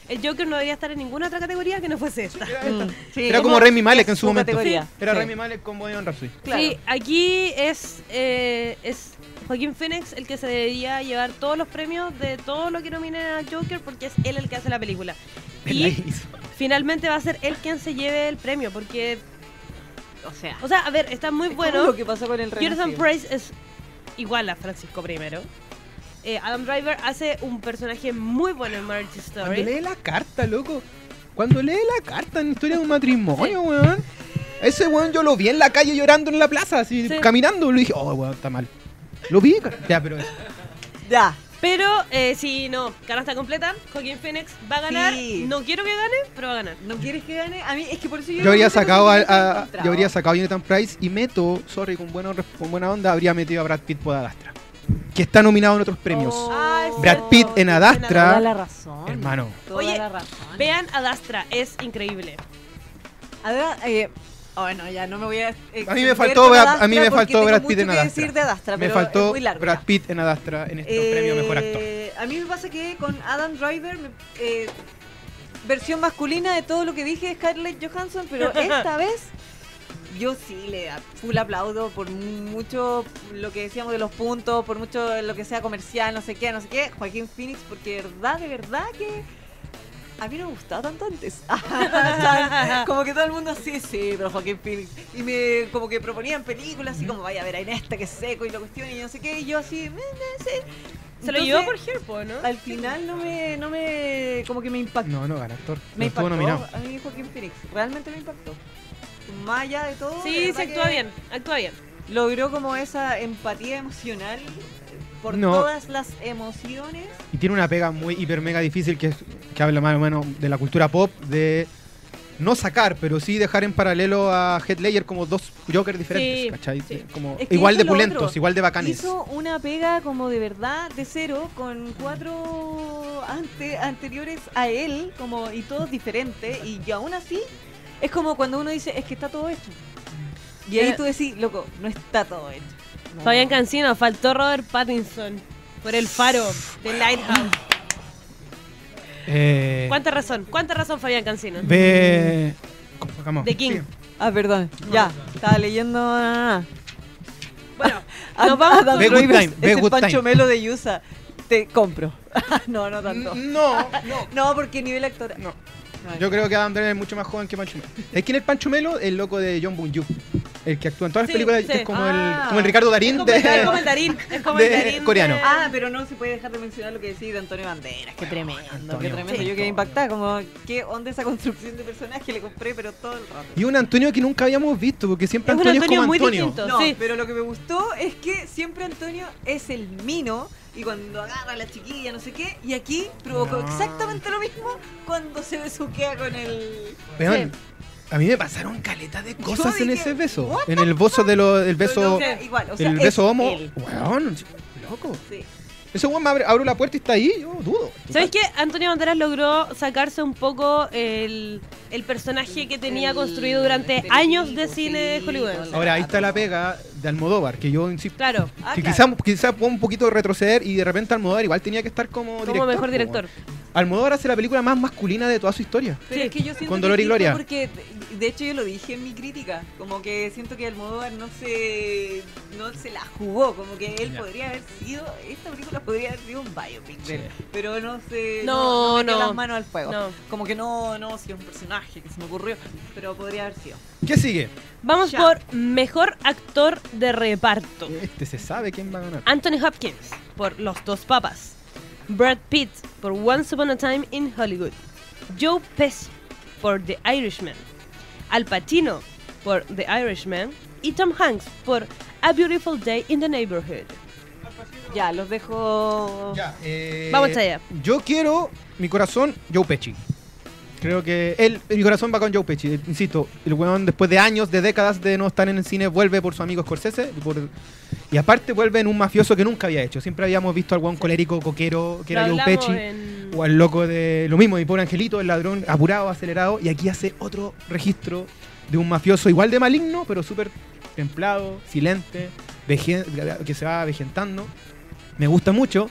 el Joker no debería estar en ninguna otra categoría que no fuese esta. Mm, sí, Era es como Remy Malek en su su momento. categoría. Era Sí. Remy Malek con Bohemian Rhapsody. Claro. Sí, aquí es, eh, es Joaquín Phoenix el que se debería llevar todos los premios de todo lo que nominen a Joker porque es él el que hace la película. Y finalmente va a ser él quien se lleve el premio porque, O sea, o sea, a ver, está muy es bueno. lo que pasó con el Jonathan. Price es igual a Francisco I. Eh, Adam Driver hace un personaje muy bueno en Marriage Cuando Story. lee la carta, loco. Cuando lee la carta en Historia de un matrimonio, weón. Ese weón yo lo vi en la calle llorando en la plaza, así, Sí. caminando. Le dije, oh, weón, está mal. Lo vi, ya, pero eso. Ya. Pero eh, si no, canasta completa, Joaquín Phoenix va a ganar. Sí. No quiero que gane, pero va a ganar. ¿No quieres que gane? A mí es que por eso yo. Yo habría sacado a, a- yo habría sacado a Jonathan Price y meto, sorry, con buena, con buena onda, habría metido a Brad Pitt por Adastra. Que está nominado en otros premios. Oh, Ah, Brad cierto. Pitt en Adastra. Toda la razón. Hermano. Toda Oye, la razón. Vean a Dastra, es increíble. Adra- eh, bueno, ya no me voy a. A mí me faltó, Adastra a mí me faltó Brad Pitt en Adastra. decir de Adastra, Me pero es faltó muy largo, Brad. Pitt en Adastra en estos Eh, premios Mejor Actor. A mí me pasa que con Adam Driver, me- eh, versión masculina de todo lo que dije de Scarlett Johansson, pero esta vez yo sí le a- full aplaudo por mucho lo que decíamos de los puntos, por mucho lo que sea comercial, no sé qué, no sé qué, Joaquín Phoenix, porque de verdad, de verdad que a mí no me gustaba tanto antes. Como que todo el mundo sí, sí, pero Joaquín Phoenix. Y me como que proponían películas así como, vaya a ver, en esta que es seco y la cuestión y no sé qué. Y yo así, me, me, sí. Se lo llevó por Herpo, ¿no? Al final no me, no me, como que me impactó. No, no gana actor. Me No impactó nominado. a mí Joaquín Phoenix. Realmente me impactó. Más allá de todo. de Sí, verdad se actúa bien, actúa bien. Logró como esa empatía emocional por No. todas las emociones. Y tiene una pega muy hiper mega difícil que, es, que habla más o menos de la cultura pop, de no sacar, pero sí dejar en paralelo a Heath Ledger como dos Joker diferentes, Sí, ¿cachai? sí. Como Es que igual de pulentos, otro. igual de bacanes. Hizo una pega como de verdad de cero con cuatro ante, anteriores a él, como y todos diferentes. Y aún así, es como cuando uno dice, es que está todo hecho. Y ahí tú decís, loco, no está todo hecho. No. Fabián Cancino, faltó Robert Pattinson por el faro de Lighthouse. Eh, ¿Cuánta razón? ¿Cuánta razón Fabián Cancino? Ve... ¿Cómo sacamos? The King. Sí. Ah, perdón. Ya, estaba leyendo. ah, Bueno, ah. nos vamos Ve Good Time, ve es el Good Pancho Time. Melo de Yusa. Te compro. no, no tanto. No, no. No, porque nivel actor. No. Yo creo que Adam Driver es mucho más joven que Pancho Melo. ¿Es quién es Pancho Melo? El loco de John Boon Yu. El que actúa en todas las Sí, películas. sí. que Es como, Ah. el, como el Ricardo es Darín es como el de... Darín. Es como el Darín. coreano. de- Ah, pero no se puede dejar de mencionar lo que decís de Antonio Banderas. Qué tremendo, qué Antonio. tremendo. Sí. Yo quedé impactada, como qué onda esa construcción de personaje le compré, pero todo el rato. Y un Antonio que nunca habíamos visto, porque siempre Es un Antonio es como Antonio muy Antonio. distinto. No, Sí. pero lo que me gustó es que siempre Antonio es el mino y cuando agarra a la chiquilla, no sé qué, y aquí provocó No. exactamente lo mismo cuando se besuquea con el. Weón, a mí me pasaron caletas de cosas en dije, ese beso. "What En el beso de lo, el beso, O sea, igual, o sea, el es beso homo. él. Weón, loco. Sí. Ese weón me abre, abro la puerta y está ahí, yo dudo. ¿Sabes qué? Antonio Banderas logró sacarse un poco el, el personaje que tenía El construido durante años de cine sí, hollywoodense. todo el Ahora, ahí está la pega de Almodóvar, que yo insisto. Claro, Ah, que claro. quizá, quizá un poquito retroceder y de repente Almodóvar igual tenía que estar como, como director. mejor director. Almodóvar hace la película más masculina de toda su historia. Pero Sí. es que yo siento Con que dolor y gloria. Porque, de hecho, yo lo dije en mi crítica. Como que siento que Almodóvar no se, no se la jugó. Como que él Ya. podría haber sido. Esta película podría haber sido un biopic. Sí. Pero no se. No, metió no. las manos al fuego. No. Como que no, no, si es un personaje que se me ocurrió. Pero podría haber sido. ¿Qué sigue? Vamos Ya. por mejor actor de reparto. Este se sabe quién va a ganar. Anthony Hopkins por Los Dos Papas. Brad Pitt por Once Upon a Time in Hollywood. Joe Pesci por The Irishman. Al Pacino por The Irishman. Y Tom Hanks por A Beautiful Day in the Neighborhood. Ya, los dejo. Ya, eh, Vamos allá. Yo quiero, mi corazón, Joe Pesci. Creo que él, mi corazón va con Joe Pesci. Insisto, el weón después de años, de décadas de no estar en el cine, vuelve por su amigo Scorsese. por- y aparte vuelve en un mafioso que nunca había hecho. Siempre habíamos visto al weón colérico, coquero, que Lo era Joe Pesci. en- O al loco de lo mismo, mi pobre angelito, el ladrón apurado, acelerado. Y aquí hace otro registro de un mafioso igual de maligno, pero súper templado, silente, que se va avejentando. Me gusta mucho.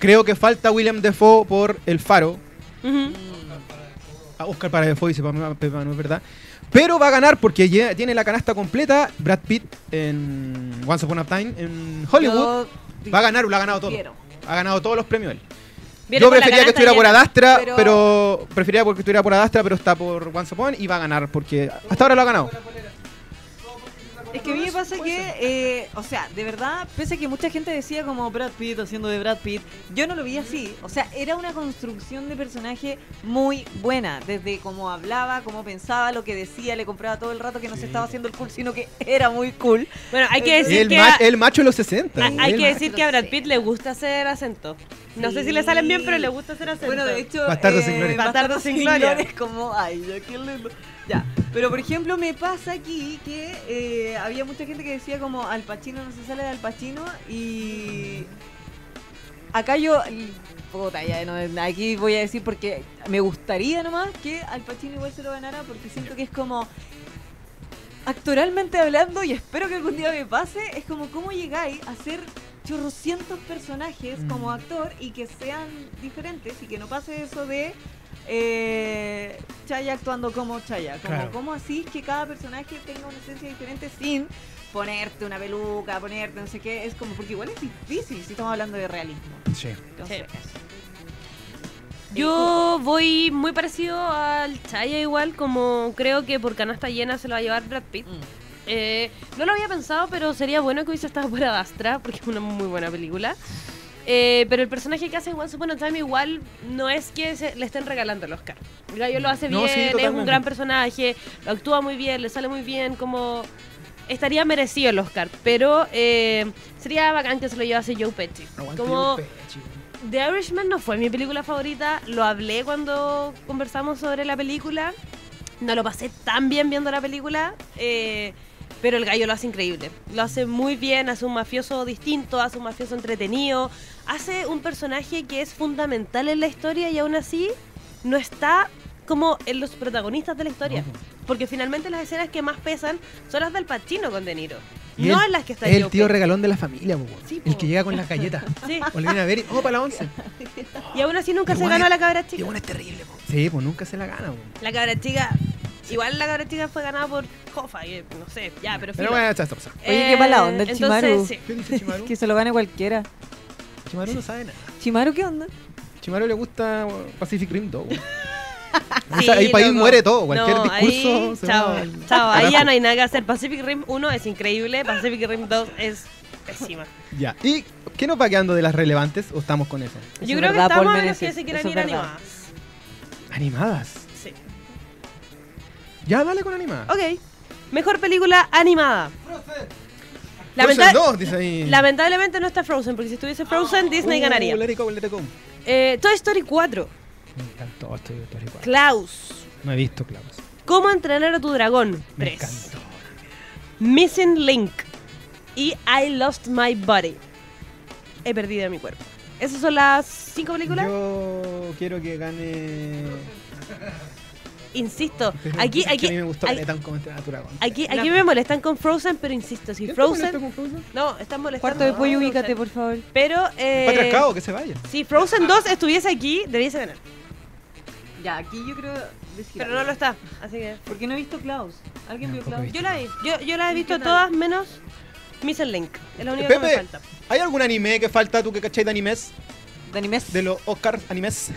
Creo que falta William Defoe por El Faro. Ujú. A Oscar para Defoe dice, "Pa- Pepa, no es verdad. Pero va a ganar porque ya tiene la canasta completa. Brad Pitt en Once Upon a Time en Hollywood. Yo Va a ganar, lo ha ganado todo. Ha ganado todos los premios él. Viene Yo prefería que estuviera por. Adastra, pero... Pero- Prefería porque estuviera por Adastra, pero está por Once Upon y va a ganar porque hasta ahora lo ha ganado. Es que a mí me pasa que, eh, o sea, de verdad, pese a que mucha gente decía como Brad Pitt haciendo de Brad Pitt, yo no lo vi así. O sea, era una construcción de personaje muy buena. Desde cómo hablaba, cómo pensaba, lo que decía, le compraba todo el rato que no se estaba haciendo el cool, sino que era muy cool. Bueno, hay que El decir El, que... ma- a- el macho de los 60. a- hay el que decir que a Brad Pitt le gusta hacer acento. No sé si le salen bien, pero le gusta hacer acento. Bueno, de hecho, Bastardo sin gloria. Bastardo sin gloria. es como, ay, ya qué lindo. Ya, pero por ejemplo me pasa aquí que eh, había mucha gente que decía como Al Pacino no se sale de Al Pacino y acá yo, puta, ya no, aquí voy a decir porque me gustaría nomás que Al Pacino igual se lo ganara porque siento que es como actoralmente hablando y espero que algún día me pase, es como cómo llegáis a ser chorrocientos personajes Mm. como actor y que sean diferentes y que no pase eso de eh, Chaya actuando como Chaya. Como, Claro. ¿Cómo así que cada personaje tenga una esencia diferente sin ponerte una peluca, ponerte no sé qué? Es como, porque igual es difícil si estamos hablando de realismo. Sí. Entonces, Sí. Yo voy muy parecido al Chaya igual, como creo que por canasta llena se lo va a llevar Brad Pitt. Mm. Eh, no lo había pensado, pero sería bueno que hubiese estado por Adastra, porque es una muy buena película. Eh, pero el personaje que hace Once Upon a Time igual no es que se- le estén regalando el Oscar. El gallo lo hace No, bien, sí, es un gran personaje, lo actúa muy bien, le sale muy bien, como estaría merecido el Oscar. Pero eh, sería bacán que se lo llevase Joe Pesci. Aguante Como Joe Pesci. The Irishman no fue mi película favorita, lo hablé cuando conversamos sobre la película. No lo pasé tan bien viendo la película, eh, pero el gallo lo hace increíble. Lo hace muy bien, hace un mafioso distinto, hace un mafioso entretenido, hace un personaje que es fundamental en la historia y aún así no está como en los protagonistas de la historia. No, po. Porque finalmente las escenas que más pesan son las del Pacino con De Niro. Y no en las que está Es el tío regalón de la familia. Sí, el po. que llega con las galletas. Sí. O le viene a ver y, oh, para la once. Y aún así nunca se es- la cabra Y chica. bueno, es terrible, po. Sí, pues nunca se la gana, po. La cabra chica. Igual la cabra chica fue ganada por Hoffa, y, no sé, ya, pero Pero filo. bueno, esta. Oye, qué mala onda el entonces, Chimaru. sí. ¿Qué dice Chimaru? Que se lo gane cualquiera. Chimaru no sabe nada. Chimaru, ¿qué onda? Chimaru le gusta Pacific Rim 2, weón. Sí, Esa- ahí para ahí loco. muere todo, cualquier No, discurso ahí, se chao, va al- chao, ahí ya carajo. no hay nada que hacer. Pacific Rim 1 es increíble, Pacific Rim 2 es pésima. Ya. ¿Y qué nos va quedando de las relevantes o estamos con eso? Eso Yo es creo verdad, que Paul estamos en las que Menezes, se quieran eso es ir verdad. animadas. Animadas. Ya, dale con animadas. Ok. Mejor película animada. Frozen Lamenta- 2, dice ahí. Lamentablemente no está Frozen, porque si estuviese Frozen, Disney Uh, ganaría. let it go, let it go. Eh, Toy Story 4. Me encantó Toy Story Klaus. No he visto Klaus. ¿Cómo entrenar a tu dragón? Me 3. encantó. Missing Link y I Lost My Body. He perdido mi cuerpo. Esas son las cinco películas. Yo quiero que gane. Insisto, aquí, es que aquí, a mí me gustó aquí, me molestan con Frozen, pero insisto, si ¿Quién te molesta Frozen, con Frozen? no, están molestando. Cuarto de pollo, ubícate, por favor. Pero eh, Patriarcado, que se vaya. si Frozen 2 estuviese aquí, debiese ganar. Ya, aquí yo creo decir Pero algo. no lo está, así que Porque no he visto Klaus. ¿Alguien vio Klaus? yo la vi. Yo, yo la he ¿Y visto todas menos Missing Link. Es la única que me Pepe, falta. ¿hay algún anime que falta tú que cacháis de animes? De animes. De los Oscars animes.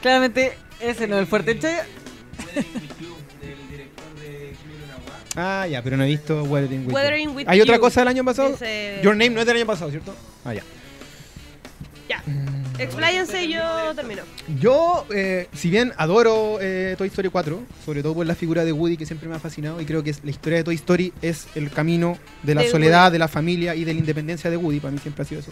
Claramente ese no es el fuerte del. Ah, ya, pero no he visto Weathering with You. Weathering with ¿Hay otra You. cosa del año pasado? Dice- Your Name no es del año pasado, ¿cierto? Ah, ya. Ya. Expláyense y yo termino. Yo, eh, si bien adoro eh, Toy Story 4, sobre todo por la figura de Woody que siempre me ha fascinado, y creo que es- la historia de Toy Story es el camino de la De soledad, Woody. de la familia y de la independencia de Woody, para mí siempre ha sido eso.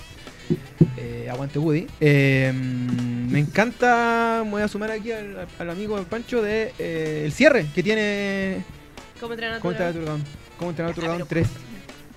Eh, aguante Woody. Eh, me encanta, me voy a sumar aquí al, al amigo Pancho de eh, el cierre que tiene ¿Cómo entrenar a tu ¿Cómo entrenar a dragón? ¿Cómo entrenar a tu dragón? pero- 3.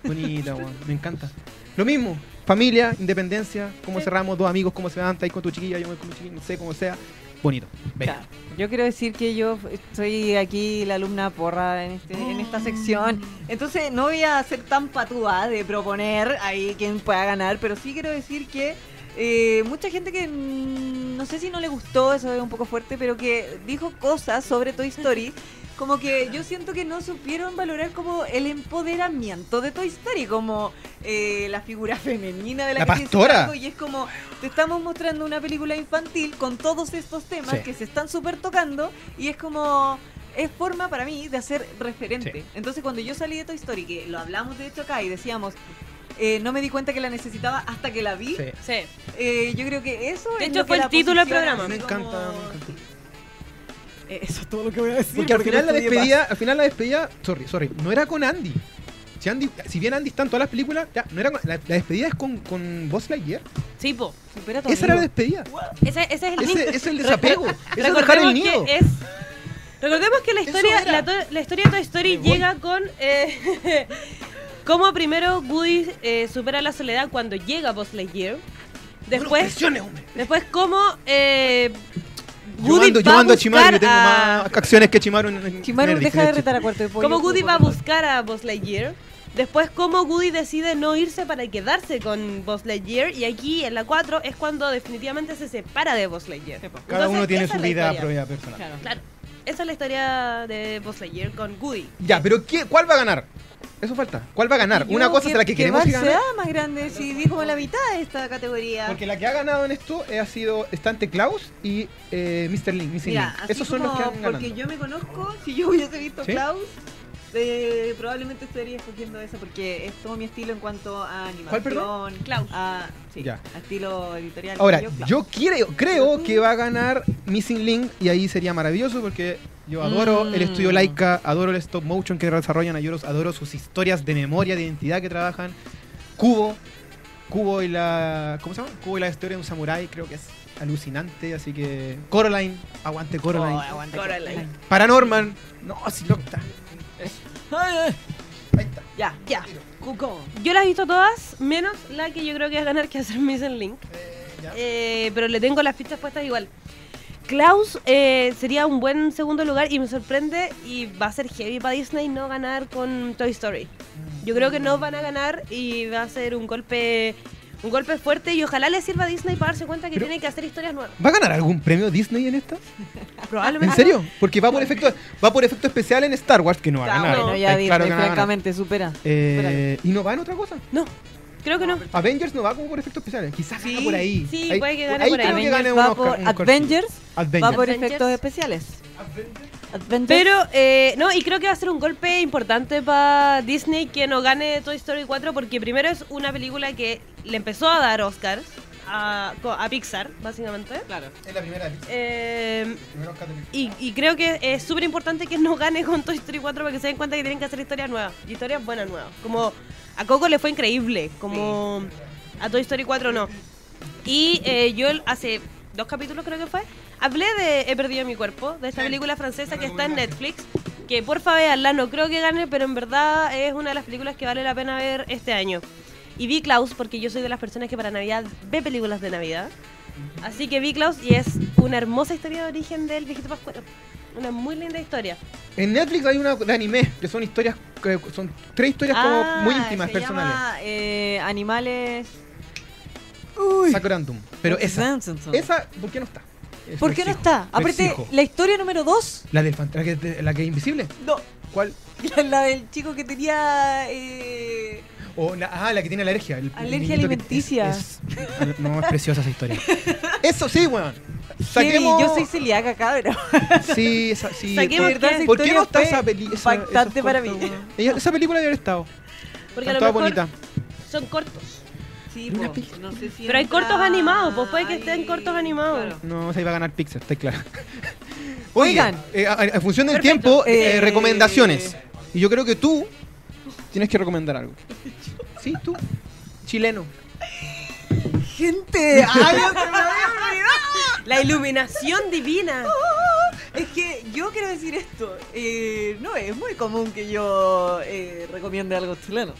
Bonita, weón. Me encanta. Lo mismo. Familia, independencia, cómo cerramos, dos amigos, cómo se van, ahí con tu chiquilla, yo voy con mi chiquilla, no sé cómo sea. Bonito. Ya. Yo quiero decir que yo soy aquí la alumna porra en, este, en esta sección. Entonces no voy a ser tan patúa de proponer ahí quién pueda ganar, pero sí quiero decir que eh, mucha gente que mm, no sé si no le gustó, eso es un poco fuerte, pero que dijo cosas sobre Toy Story. Como que yo siento que no supieron valorar como el empoderamiento de Toy Story, como eh, la figura femenina de la, La que pastora. Y es como, te estamos mostrando una película infantil con todos estos temas Sí. que se están súper tocando y es como es forma para mí de hacer referente. Sí. Entonces cuando yo salí de Toy Story, que lo hablamos de hecho acá y decíamos, eh, no me di cuenta que la necesitaba hasta que la vi, Sí. Eh, yo creo que eso... De es hecho, lo que fue el título del programa. Me encanta, como- me encanta. Eso es todo lo que voy a decir. Porque al final no la despedida, al final la despedida, sorry, sorry, no era con Andy. Si, Andy, si bien Andy está en todas las películas, ya, no era con- la, la despedida es con, con Buzz Lightyear. Sí, po. Supera Esa era la despedida. Ese, ese es el Ese, es el desapego. Ese es dejar el nido. que es. Recordemos que la historia, la, to- la historia de Toy Story llega con eh, cómo primero Woody eh, supera la soledad cuando llega Buzz Lightyear. Después, después cómo eh, Yo Woody mando, yo va a mando a Chimaru, buscar que tengo a- más acciones que Chimaru en, en Chimaru, Nerdist, deja de retar a cuarto de pollo. cómo Woody va a buscar a Buzz Lightyear. Después cómo Woody decide no irse para quedarse con Buzz Lightyear. Y aquí en la 4 es cuando definitivamente se separa de Buzz Lightyear. Cada Entonces, uno tiene esa su es la vida historia. propia personal. Claro. Claro. Esa es la historia de Buzz Lightyear con Woody. Ya, pero ¿qué, ¿cuál va a ganar? Eso falta. ¿Cuál va a ganar? Yo Una cosa que- es la que, queremos que Bar gane. sea más grande, si dijo la mitad de esta categoría. Porque la que ha ganado en esto eh, ha sido Stante Klaus y eh, Mr. Link. Missing Mira, Link. Esos son los que han ganado. Porque yo me conozco, si yo hubiese visto ¿Sí? Klaus, eh, probablemente estaría escogiendo esa porque es todo mi estilo en cuanto a animación. ¿Cuál, perdón? Klaus. A, sí, Ya. a estilo editorial. Ahora, Klaus. yo creo, creo que va a ganar Missing Link y ahí sería maravilloso porque yo adoro Mm. el estudio Laika, adoro el stop motion que desarrollan, adoro, adoro sus historias de memoria, de identidad que trabajan. Cubo, Cubo y la. ¿Cómo se llama? Cubo y la historia de un samurái, creo que es alucinante, así que. Coraline, aguante Coraline. Oh, aguanta, Coraline. Paranorman, no, si no está. Ahí está. Ya, Ya. Cuco. Yo las he visto todas, menos la que yo creo que va a ganar, que el Missing Link. Eh, ya. Eh, pero le tengo las fichas puestas igual. Klaus eh, sería un buen segundo lugar y me sorprende y va a ser heavy para Disney no ganar con Toy Story. Yo creo que no van a ganar y va a ser un golpe un golpe fuerte y ojalá le sirva a Disney para darse cuenta que Pero- tiene que hacer historias nuevas. ¿Va a ganar algún premio Disney en esta? Probablemente. ¿En serio? Porque va por efecto, va por efecto especial en Star Wars, que no va a ganar. Bueno, ya Disney, claro francamente, supera. Eh, ¿Y no va en otra cosa? No, creo que no. Avengers no va como por efectos especiales. Quizás Sí, gana por ahí. sí, ahí, puede que gane ahí por ahí. creo que gane un va Oscar- por un Oscar. Avengers, Avengers. va por Avengers. efectos especiales. Avengers. Pero, eh, no, y creo que va a ser un golpe importante para Disney que no gane Toy Story 4 porque primero es una película que le empezó a dar Oscars a, Pixar, básicamente. Claro. Es la primera. Eh, Primer Oscar de Pixar. y, y creo que es súper importante que no gane con Toy Story 4 para que se den cuenta que tienen que hacer historias nuevas. Historias buenas nuevas. Como a Coco le fue increíble, como a Toy Story 4 no. Y eh, yo hace dos capítulos creo que fue, hablé de He perdido mi cuerpo, de esta película francesa que está en. Netflix. Que porfa veanla, no creo que gane, pero en verdad es una de las películas que vale la pena ver este año. Y vi Klaus porque yo soy de las personas que para Navidad ve películas de Navidad. Así que vi Klaus y es una hermosa historia de origen del viejito Pascuero. Una muy linda historia. En Netflix hay una de anime, que son historias, que son tres historias como Ah, muy íntimas, se personales. llama, eh, animales. Sakurantum. Pero esa, esa, ¿por qué no está? Eso ¿Por qué no está? Aparte, la historia número 2. La del la que, la que es invisible. No, ¿Cuál? la, la del chico que tenía. Eh, O la, ah, la que tiene alergia. el- Alergia alimenticia. es- es- no, es preciosa esa historia. Eso sí, weón. Saquemos. yo soy celíaca, cabrón. Sí, esa, sí. Saquemos ¿Por, esa ¿por qué no está esa película? impactante para mí. Esa película debe haber estado. Porque a Está lo toda mejor bonita. son cortos. Sí, po, no sé si Pero hay cortos animados, pues puede que estén cortos animados. claro. No, se iba a ganar Pixar, está claro. Oigan. Oye, eh, a, a función del Perfecto. tiempo, eh, Eh, recomendaciones. Y yo creo que tú tienes que recomendar algo. Sí, tú. Chileno. Gente, ay, se me había olvidado. La iluminación divina. Es que yo quiero decir esto. eh, no es muy común que yo eh, recomiende algo chileno.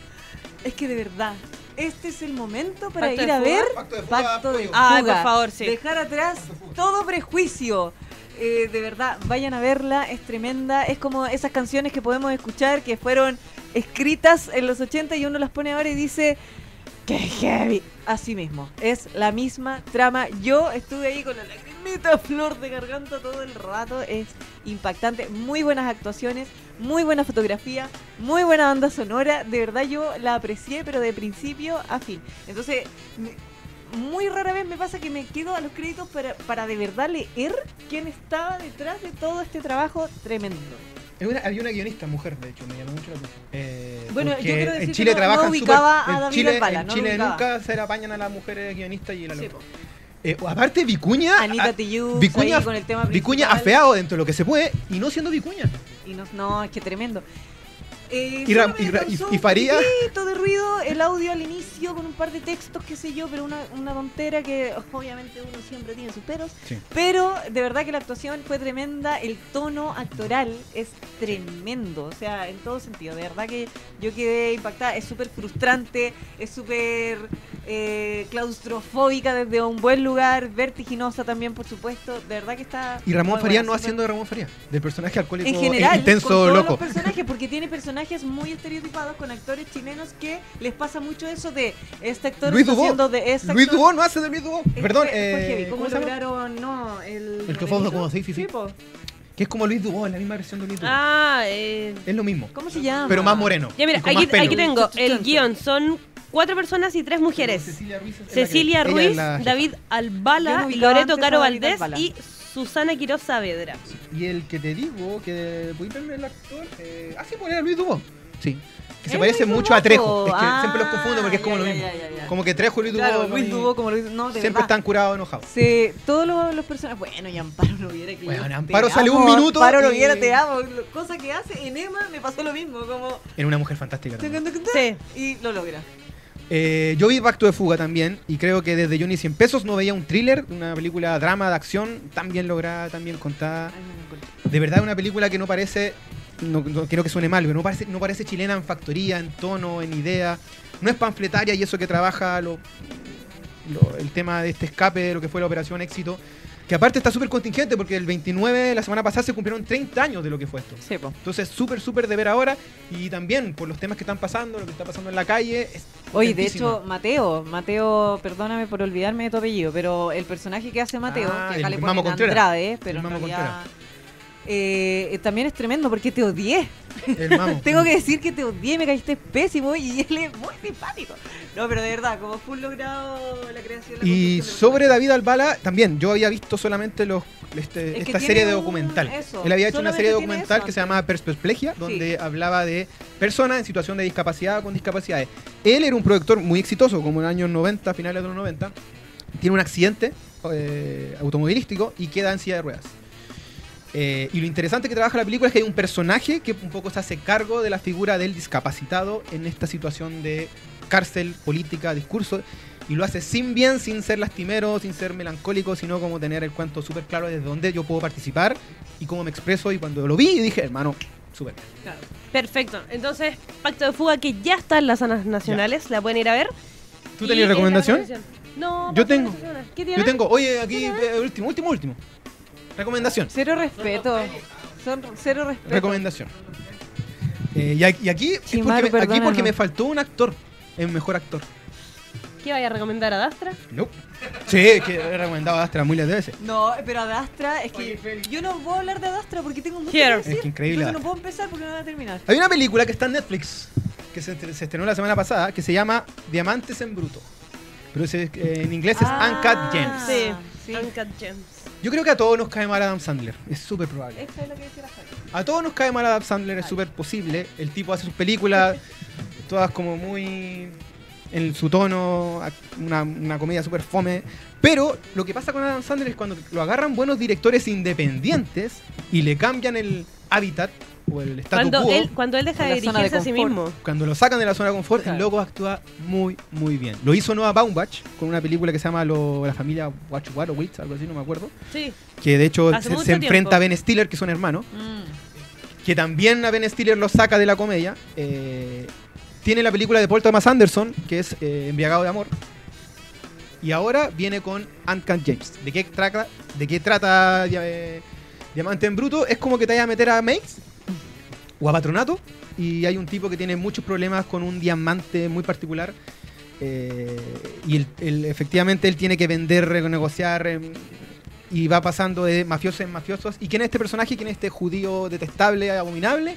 Es que de verdad, este es el momento para ¿Pacto ir de a fuga? ver Pacto de fuga, Pacto de Fuga. por favor, sí. Dejar atrás todo prejuicio. Eh, de verdad, vayan a verla, es tremenda. Es como esas canciones que podemos escuchar que fueron escritas en los 80 y uno las pone ahora y dice, ¡qué heavy! Así mismo, es la misma trama. Yo estuve ahí con la lagrimita flor de garganta todo el rato. Es impactante, muy buenas actuaciones, muy buena fotografía, muy buena banda sonora. De verdad yo la aprecié, pero de principio a fin. Entonces, muy rara vez me pasa que me quedo a los créditos para, para de verdad leer quién estaba detrás de todo este trabajo tremendo. Una- había una guionista mujer, de hecho, me llamó mucho la atención. Eh, Bueno, yo quiero decir en que Chile no- trabajan no ubicaba a David Chile, Albala, en no Chile nunca se le apañan a las mujeres guionistas y la Sí. Eh, aparte, Vicuña. Anita Tijoux Vicuña, con el tema Vicuña afeado dentro de lo que se puede y no siendo Vicuña. Y no, no, es que tremendo. Eh, Y solo Ra- me y y- y Faría- Un de ruido el audio al inicio con un par de textos, qué sé yo, pero una, una tontera que obviamente uno siempre tiene sus peros. Sí. Pero de verdad que la actuación fue tremenda, el tono actoral es tremendo, o sea, en todo sentido. De verdad que yo quedé impactada, es súper frustrante, es súper eh, claustrofóbica desde un buen lugar, vertiginosa también, por supuesto. De verdad que está. Y Ramón buena, no haciendo de Ramón Farías, del personaje alcohólico en e general, intenso con todos loco. los personajes, porque tiene personajes muy estereotipados con actores chilenos que les pasa mucho eso de este actor Luis Dubó. haciendo de este Luis actor- Dubó no hace de Luis Dubó. Perdón, eh, heavy. ¿Cómo, lograron? No, el. El que fue como sí, sí, sí. po. Que es como Luis Dubó, es la misma versión de Luis Dubó. Ah, eh, Es lo mismo, ¿Cómo se llama? pero más moreno. ya mira, aquí, tengo el guion. Son cuatro personas y tres mujeres. Cecilia Ruiz, Cecilia Ruiz. David Albala, Loreto Caro Valdés y Susana Quiroz Saavedra. Y el que te digo, que ¿puedes verme el actor? Eh, ah, sí, pues era Luis Dubó. Sí. Que se ¿Es parece Luis mucho Dubó? a Trejo. Es que Ah, siempre los confundo porque es como ya, lo mismo. ya, ya, ya. Como que Trejo y Luis Dubó. Claro, para Luis Dubó como Luis... No, de Siempre verdad. están curados enojados. Sí, todos los, los personajes. Bueno, y Amparo Noviera que Bueno, yo Amparo salió un minuto Amparo y- Noviera, te amo. Cosa que hace en Emma me pasó lo mismo. Como. Era una mujer fantástica. también. Sí. Y lo logra. Eh, yo vi Pacto de Fuga también y creo que desde Johnny 100 pesos no veía un thriller, una película drama de acción tan bien lograda, tan bien contada. De verdad una película que no parece, no, no quiero que suene mal, pero no parece, no parece chilena en factoría, en tono, en idea. No es panfletaria y eso que trabaja lo- lo- el tema de este escape de lo que fue la Operación Éxito. Que aparte está súper contingente porque el 29, la semana pasada, se cumplieron 30 años de lo que fue esto. Sí, po. Entonces, súper, súper de ver ahora. Y también por los temas que están pasando, lo que está pasando en la calle. Oye, de hecho, Mateo, Mateo, perdóname por olvidarme de tu apellido, pero el personaje que hace Mateo, Ah, que acá el le Mamo Contreras. Andrade, pero El en Mamo realidad eh, también es tremendo porque te odié. Tengo que decir que te odié, me caíste pésimo y él es muy simpático. No, pero de verdad, como full logrado la creación. la Y sobre David Albala, también, yo había visto solamente los este- esta serie de un- documental. eso, Él había hecho una serie de documental eso que se antes. llamaba Perspesplegia, donde hablaba de personas en situación de discapacidad o con discapacidades. Él era un productor muy exitoso, como en los años 90, finales de los 90. Tiene un accidente eh, automovilístico y queda en silla de ruedas. Eh, y lo interesante que trabaja la película es que hay un personaje que un poco se hace cargo de la figura del discapacitado en esta situación de cárcel, política, discurso. Y lo hace sin bien, sin ser lastimero, sin ser melancólico, sino como tener el cuento súper claro desde dónde yo puedo participar y cómo me expreso. Y cuando lo vi, dije, hermano, súper. bien". Claro. Perfecto. Entonces, Pacto de Fuga que ya está en las zonas nacionales, la pueden ir a ver. ¿Tú tenías recomendación? recomendación. No, Yo tengo. ¿Qué? Yo tengo, oye, aquí, eh, último, último, último. Recomendación. Cero respeto. Son cero respeto. Recomendación. Eh, y aquí, y aquí es Chimaru, porque, me, aquí porque perdónanos. me faltó un actor, el mejor actor. ¿Qué vaya a recomendar a Dastra? No. Sí, es que he recomendado a Astra miles de veces. No, pero Adastra, es que yo no puedo hablar de Adastra porque tengo mucho Here. que decir. Es que increíble Entonces no puedo empezar porque no voy a terminar. Hay una película que está en Netflix, que se, se estrenó la semana pasada, que se llama Diamantes en Bruto. Pero ese, eh, en inglés es Ah, Uncut Gems. Sí, sí. Uncut Gems. Yo creo que a todos nos cae mal Adam Sandler. Es súper probable. Esa es la que decía la. A todos nos cae mal Adam Sandler, es súper posible. El tipo hace sus películas, todas como muy en su tono, una, una comedia súper fome. Pero lo que pasa con Adam Sandler es cuando lo agarran buenos directores independientes y le cambian el hábitat o el Cuando quo. él, cuando él deja de dirigirse a sí mismo. Cuando lo sacan de la zona de confort, el Claro. loco actúa muy, muy bien. Lo hizo Noah Baumbach con una película que se llama lo- La familia Wachowicz, algo así, no me acuerdo. Sí. Que de hecho Hace se, enfrenta a Ben Stiller, que son hermanos. Mm. Que también a Ben Stiller lo saca de la comedia. Eh, tiene la película de Paul Thomas Anderson, que es eh, Embriagado de Amor. Y ahora viene con Uncut James. ¿De qué trata, de qué trata eh, Diamante en Bruto? Es como que te vaya a meter a Mates o a. Y hay un tipo que tiene muchos problemas con un diamante muy particular. eh, y él- efectivamente él tiene que vender, renegociar. em, y va pasando de mafiosos en mafiosos. ¿Y quién es este personaje? ¿Quién es este judío detestable, abominable?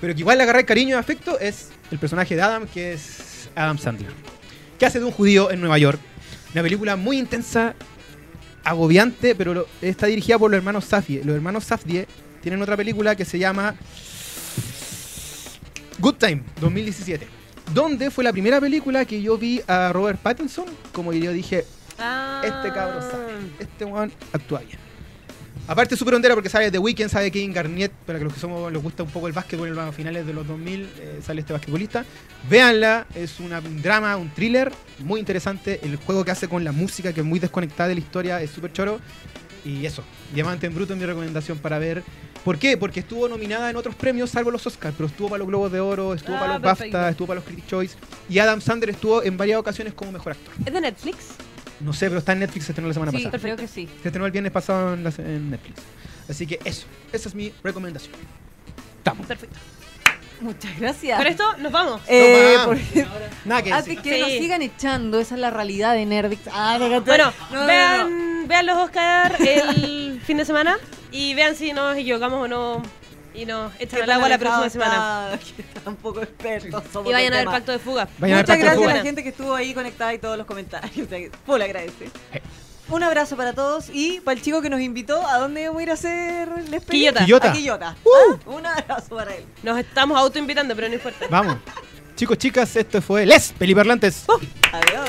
Pero que igual le agarra cariño y afecto es el personaje de Adam, que es Adam Sandler. Que hace de un judío en Nueva York. Una película muy intensa, agobiante, pero está dirigida por los hermanos Safdie. Los hermanos Safdie tienen otra película que se llama Good Time, 2017. Donde fue la primera película que yo vi a Robert Pattinson, como yo dije, Ah. este cabrón sabe. Este weón actúa bien. Aparte es súper hondera porque sabe The Weeknd, sabe Kevin Garnett, para que los que somos les gusta un poco el básquetbol en los finales de los 2000, eh, sale este basquetbolista. Véanla, es una- un drama, un thriller muy interesante. El juego que hace con la música, que es muy desconectada de la historia, es súper choro. Y eso, Diamante en Bruto es mi recomendación para ver. ¿Por qué? Porque estuvo nominada en otros premios, salvo los Oscars, pero estuvo para los Globos de Oro, estuvo Ah, para los perfecto. BAFTA, estuvo para los Critics' Choice. Y Adam Sandler estuvo en varias ocasiones como mejor actor. ¿Es de Netflix? No sé, pero está en Netflix, se estrenó la semana Sí, pasada. creo que sí. Se estrenó el viernes pasado en, la- en Netflix. Así que eso, esa es mi recomendación. Estamos. Perfecto. Muchas gracias. Con esto nos vamos. Eh, No, vamos. porque- Nada que antes decir. que Sí. nos sigan echando, esa es la realidad de Nerdix. Ah. Bueno, No, no, vean, vean los Oscar el fin de semana. Y vean si nos equivocamos o no. Y nos echan al agua la próxima semana. está- que está un poco experto. somos Y vayan a ver. Pacto de Fuga. Vayan a ver Muchas gracias a la gente que estuvo ahí conectada y todos los comentarios. O sea, full agradece. Un abrazo para todos y para el chico que nos invitó, ¿a dónde vamos a ir a hacer el experimento? Quillota. Quillota. A Quillota. Uh. Ah, Un abrazo para él. Nos estamos autoinvitando, pero no importa. Vamos. Chicos, chicas, esto fue Les Peliparlantes. Adiós.